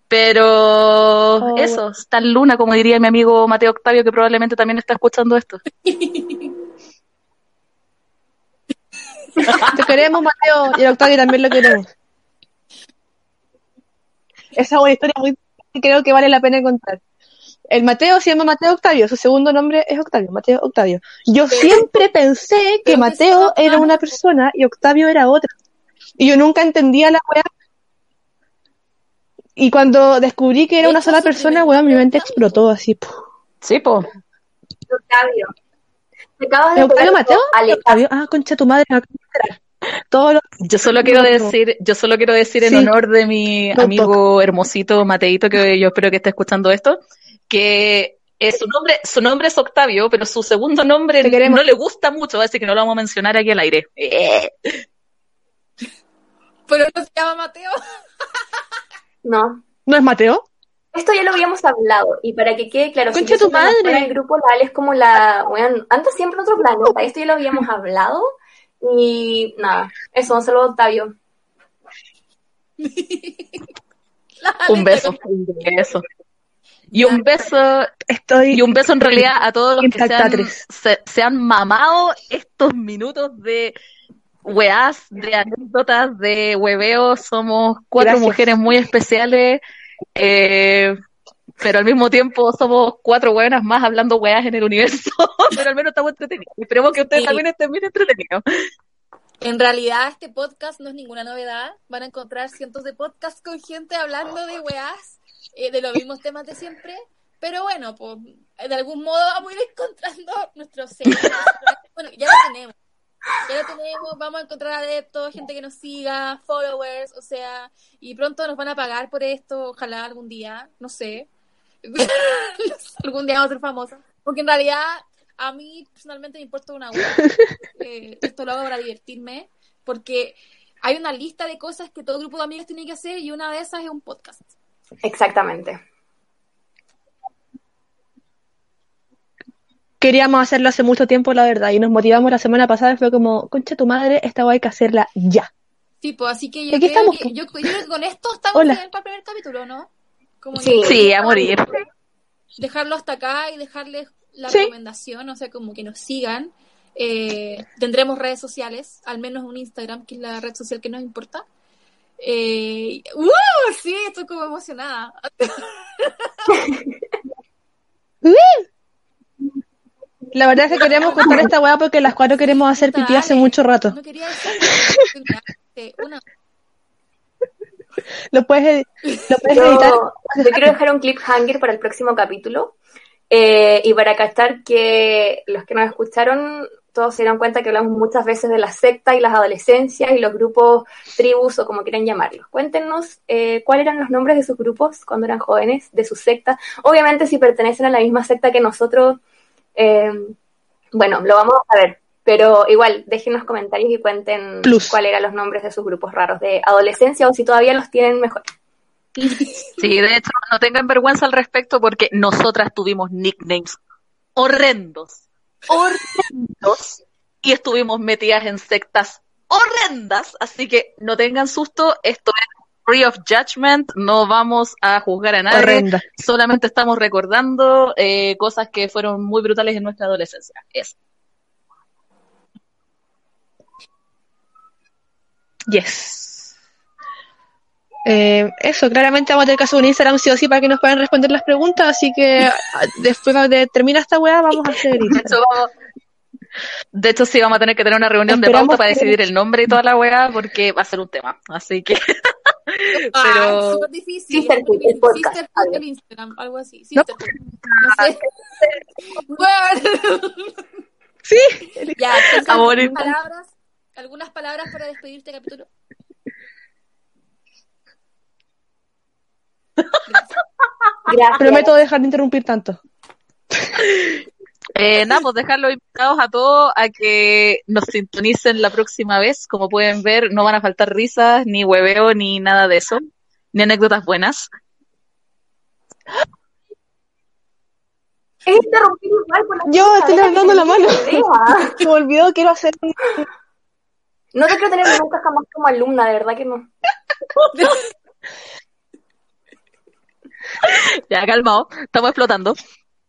Pero eso, está en luna, como diría mi amigo Mateo Octavio, que probablemente también está escuchando esto. Te queremos, Mateo, y el Octavio también lo queremos. Esa es una historia muy que creo que vale la pena contar. El Mateo se llama Mateo Octavio, su segundo nombre es Octavio, Mateo Octavio. Yo siempre pensé que Mateo que era una persona y Octavio era otra. Y yo nunca entendía la weá. Y cuando descubrí que era una sola persona, weá, mi mente explotó así. ¡puf! Sí, pues. Octavio. Te acabas ¿Es de Octavio Mateo? Ale- Octavio, ah, concha tu madre, los Yo solo quiero decir, yo solo quiero decir en Sí. honor de mi amigo hermosito Mateito, que yo espero que esté escuchando esto, que eh, su nombre, su nombre es Octavio, pero su segundo nombre no le gusta mucho, así que no lo vamos a mencionar aquí al aire. Eh. Pero no se llama Mateo. No. ¿No es Mateo? Esto ya lo habíamos hablado, y para que quede claro, Concha yo tu la madre. en el grupo Lal es como la, bueno, anda siempre en otro planeta, esto ya lo habíamos hablado, y nada, eso, un saludo a Octavio. Un beso, un beso. Y un beso, Estoy y un beso en realidad a todos los que se han, Impactatres. se, se han mamado estos minutos de weás, de anécdotas, de hueveo. Somos cuatro Gracias. mujeres muy especiales, eh, pero al mismo tiempo somos cuatro buenas más hablando weás en el universo, pero al menos estamos entretenidos. Esperemos que ustedes Sí. también estén bien entretenidos. En realidad, este podcast no es ninguna novedad. Van a encontrar cientos de podcasts con gente hablando de weás, eh, de los mismos temas de siempre. Pero bueno, pues de algún modo vamos a ir encontrando nuestros seguidores. Bueno, ya lo tenemos. Ya lo tenemos, vamos a encontrar adeptos, gente que nos siga, followers, o sea, y pronto nos van a pagar por esto, ojalá algún día, no sé. algún día vamos a ser famosos. Porque en realidad, a mí personalmente me importa una hueá. Eh, esto lo hago para divertirme, porque hay una lista de cosas que todo grupo de amigos tiene que hacer y una de esas es un podcast. Exactamente. queríamos hacerlo hace mucho tiempo, la verdad, y nos motivamos la semana pasada, fue como, concha tu madre, esta guay hay que hacerla ya. Sí, pues así que yo, creo estamos, que, pues. yo, yo creo que con esto estamos Hola. para el primer capítulo, ¿no? Como Sí. a morir. dejarlo hasta acá y dejarles la Sí. recomendación, o sea, como que nos sigan. Eh, tendremos redes sociales, al menos un Instagram, que es la red social que nos importa. Eh, ¡uh! Sí, estoy como emocionada. La verdad es que queríamos contar esta weá porque las cuatro queremos hacer pipí hace mucho rato. No quería decir una Lo puedes, lo puedes Yo, editar. yo quiero dejar un cliffhanger para el próximo capítulo. eh, y para cachar que los que nos escucharon, todos se dieron cuenta que hablamos muchas veces de la secta y las adolescencias y los grupos, tribus o como quieran llamarlos. Cuéntenos eh, cuáles eran los nombres de sus grupos cuando eran jóvenes, de sus sectas. Obviamente, si pertenecen a la misma secta que nosotros, eh, bueno, lo vamos a ver. Pero igual, déjenos comentarios y cuenten cuáles eran los nombres de sus grupos raros de adolescencia o si todavía los tienen mejor. Sí, de hecho, no tengan vergüenza al respecto porque nosotras tuvimos nicknames horrendos, horrendos, y estuvimos metidas en sectas horrendas, así que no tengan susto, esto es free of judgment, no vamos a juzgar a nadie, Horrenda. solamente estamos recordando eh, cosas que fueron muy brutales en nuestra adolescencia. Eso. Yes. Eh, eso, claramente vamos a tener que hacer un Instagram sí o sí para que nos puedan responder las preguntas, así que ah, después de terminar esta weá vamos a hacer De hecho, vamos- de hecho, sí, vamos a tener que tener una reunión de pauta para que- decidir el nombre y toda la weá, porque va a ser un tema. Así que. Ah, Pero- súper difícil. Difícil. el podcast, vale. en Instagram, algo así. Sisterhood. No sé. Bueno. Sí, Ya, ¿tienes Amor, algunas y- palabras, algunas palabras para despedir este capítulo. Gracias. prometo dejar de interrumpir tanto. Eh, nada, pues dejarlos invitados a todos a que nos sintonicen la próxima vez. Como pueden ver, no van a faltar risas, ni hueveo, ni nada de eso, ni anécdotas buenas. Es interrumpir igual por la Yo estoy levantando la mano. Se me olvidó, quiero hacer un- No te quiero tener nunca jamás como alumna, de verdad que no. Ya, calmado, estamos explotando.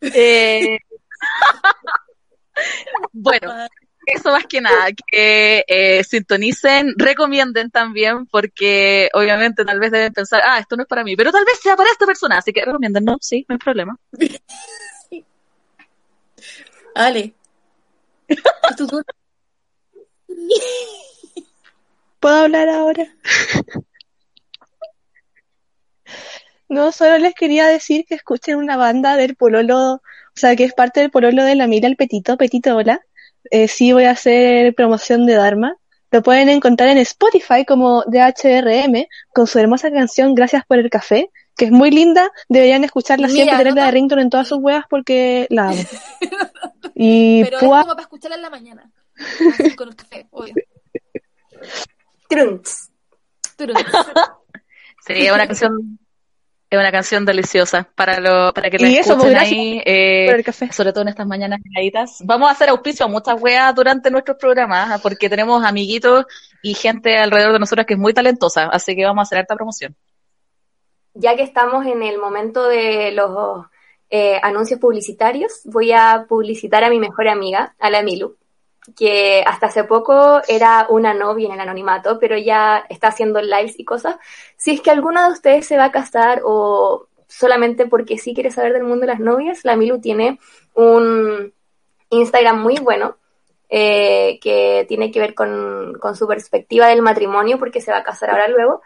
Eh, bueno, eso más que nada, que eh, sintonicen, recomienden también, porque obviamente tal vez deben pensar, ah, esto no es para mí, pero tal vez sea para esta persona, así que recomienden, no, sí, no hay problema. Ale. ¿Tu turno? ¿Puedo hablar ahora? No, solo les quería decir que escuchen una banda del pololo, o sea, que es parte del pololo de la Mila, el Petito, Petito Hola. Eh, sí voy a hacer promoción de Dharma. Lo pueden encontrar en Spotify como DHRM con su hermosa canción Gracias por el café, que es muy linda. Deberían escucharla Mira, siempre, tenerla ¿no? de ringtone en todas sus weas porque la amo. Y Pero es como para escucharla en la mañana. Con el café, obvio. Trunks. Pero, Sería una canción Es una canción deliciosa para lo, para que la Y eso, escuchen pues, ahí, eh, por el café. sobre todo en estas mañanas heladitas. Vamos a hacer auspicio a muchas weas durante nuestros programas, ah, porque tenemos amiguitos y gente alrededor de nosotros que es muy talentosa, así que vamos a hacer esta promoción. Ya que estamos en el momento de los eh, anuncios publicitarios, voy a publicitar a mi mejor amiga, a la Milu, que hasta hace poco era una novia en el anonimato, pero ya está haciendo lives y cosas. Si es que alguno de ustedes se va a casar o solamente porque sí quiere saber del mundo de las novias, la Milu tiene un Instagram muy bueno eh, que tiene que ver con, con su perspectiva del matrimonio porque se va a casar ahora luego.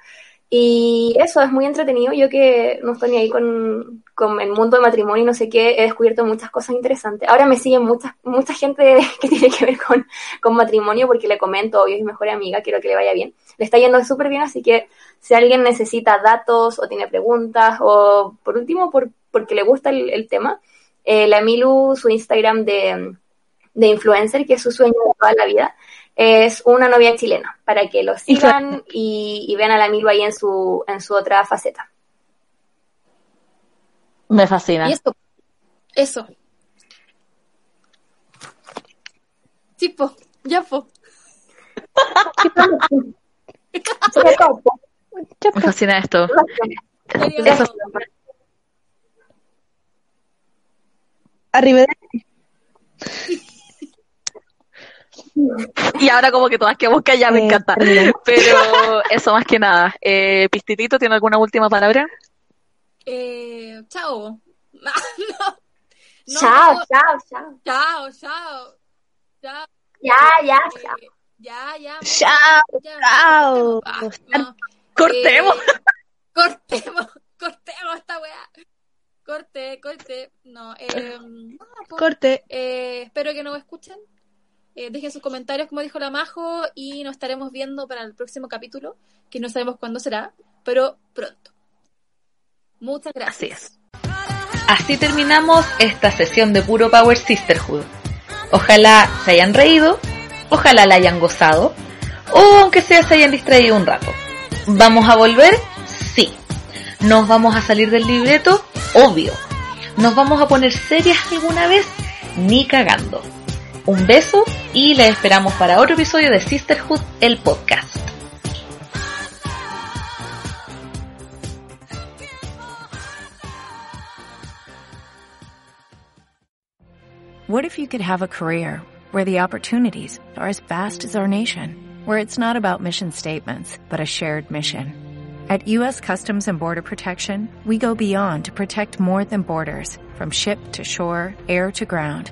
Y eso es muy entretenido. Yo que no estoy ni ahí con, con el mundo de matrimonio y no sé qué, he descubierto muchas cosas interesantes. Ahora me siguen mucha, mucha gente que tiene que ver con, con matrimonio porque le comento, obvio, es mi mejor amiga, quiero que le vaya bien. Le está yendo súper bien, así que si alguien necesita datos o tiene preguntas o por último por, porque le gusta el, tema, eh, la Milu, su Instagram de, de influencer, que es su sueño de toda la vida, es una novia chilena, para que lo sigan y, y vean a la Milu ahí en su, en su otra faceta. Me fascina. Y eso. Eso. Sí, po. Ya, po. Me fascina esto. Eso. Arriba Y ahora como que todas que busca ya me Eh, encanta. Pero eso más que nada. Eh, Pistitito, ¿tiene alguna última palabra? Eh, chao. No, no. No, chao, no. chao, chao. Chao, chao. Chao. Ya, ya, chao. Eh, ya, ya. Chao, ya, chao. cortemos. Ah, no. Cortemos. Eh, cortemos, cortemos esta weá. Corte, corte. No, eh. Corte. Eh, espero que nos escuchen. Eh, dejen sus comentarios, como dijo la Majo, y nos estaremos viendo para el próximo capítulo, que no sabemos cuándo será, pero pronto. Muchas gracias. Así terminamos esta sesión de Puro Power Sisterhood. Ojalá se hayan reído, ojalá la hayan gozado, o aunque sea se hayan distraído un rato. ¿Vamos a volver? Sí. ¿Nos vamos a salir del libreto? Obvio. ¿Nos vamos a poner serias alguna vez? Ni cagando. Un beso y les esperamos para otro episodio de Sisterhood, el podcast. What if you could have a career where the opportunities are as vast as our nation, where it's not about mission statements, but a shared mission? At U.S. Customs and Border Protection, we go beyond to protect more than borders, from ship to shore, air to ground,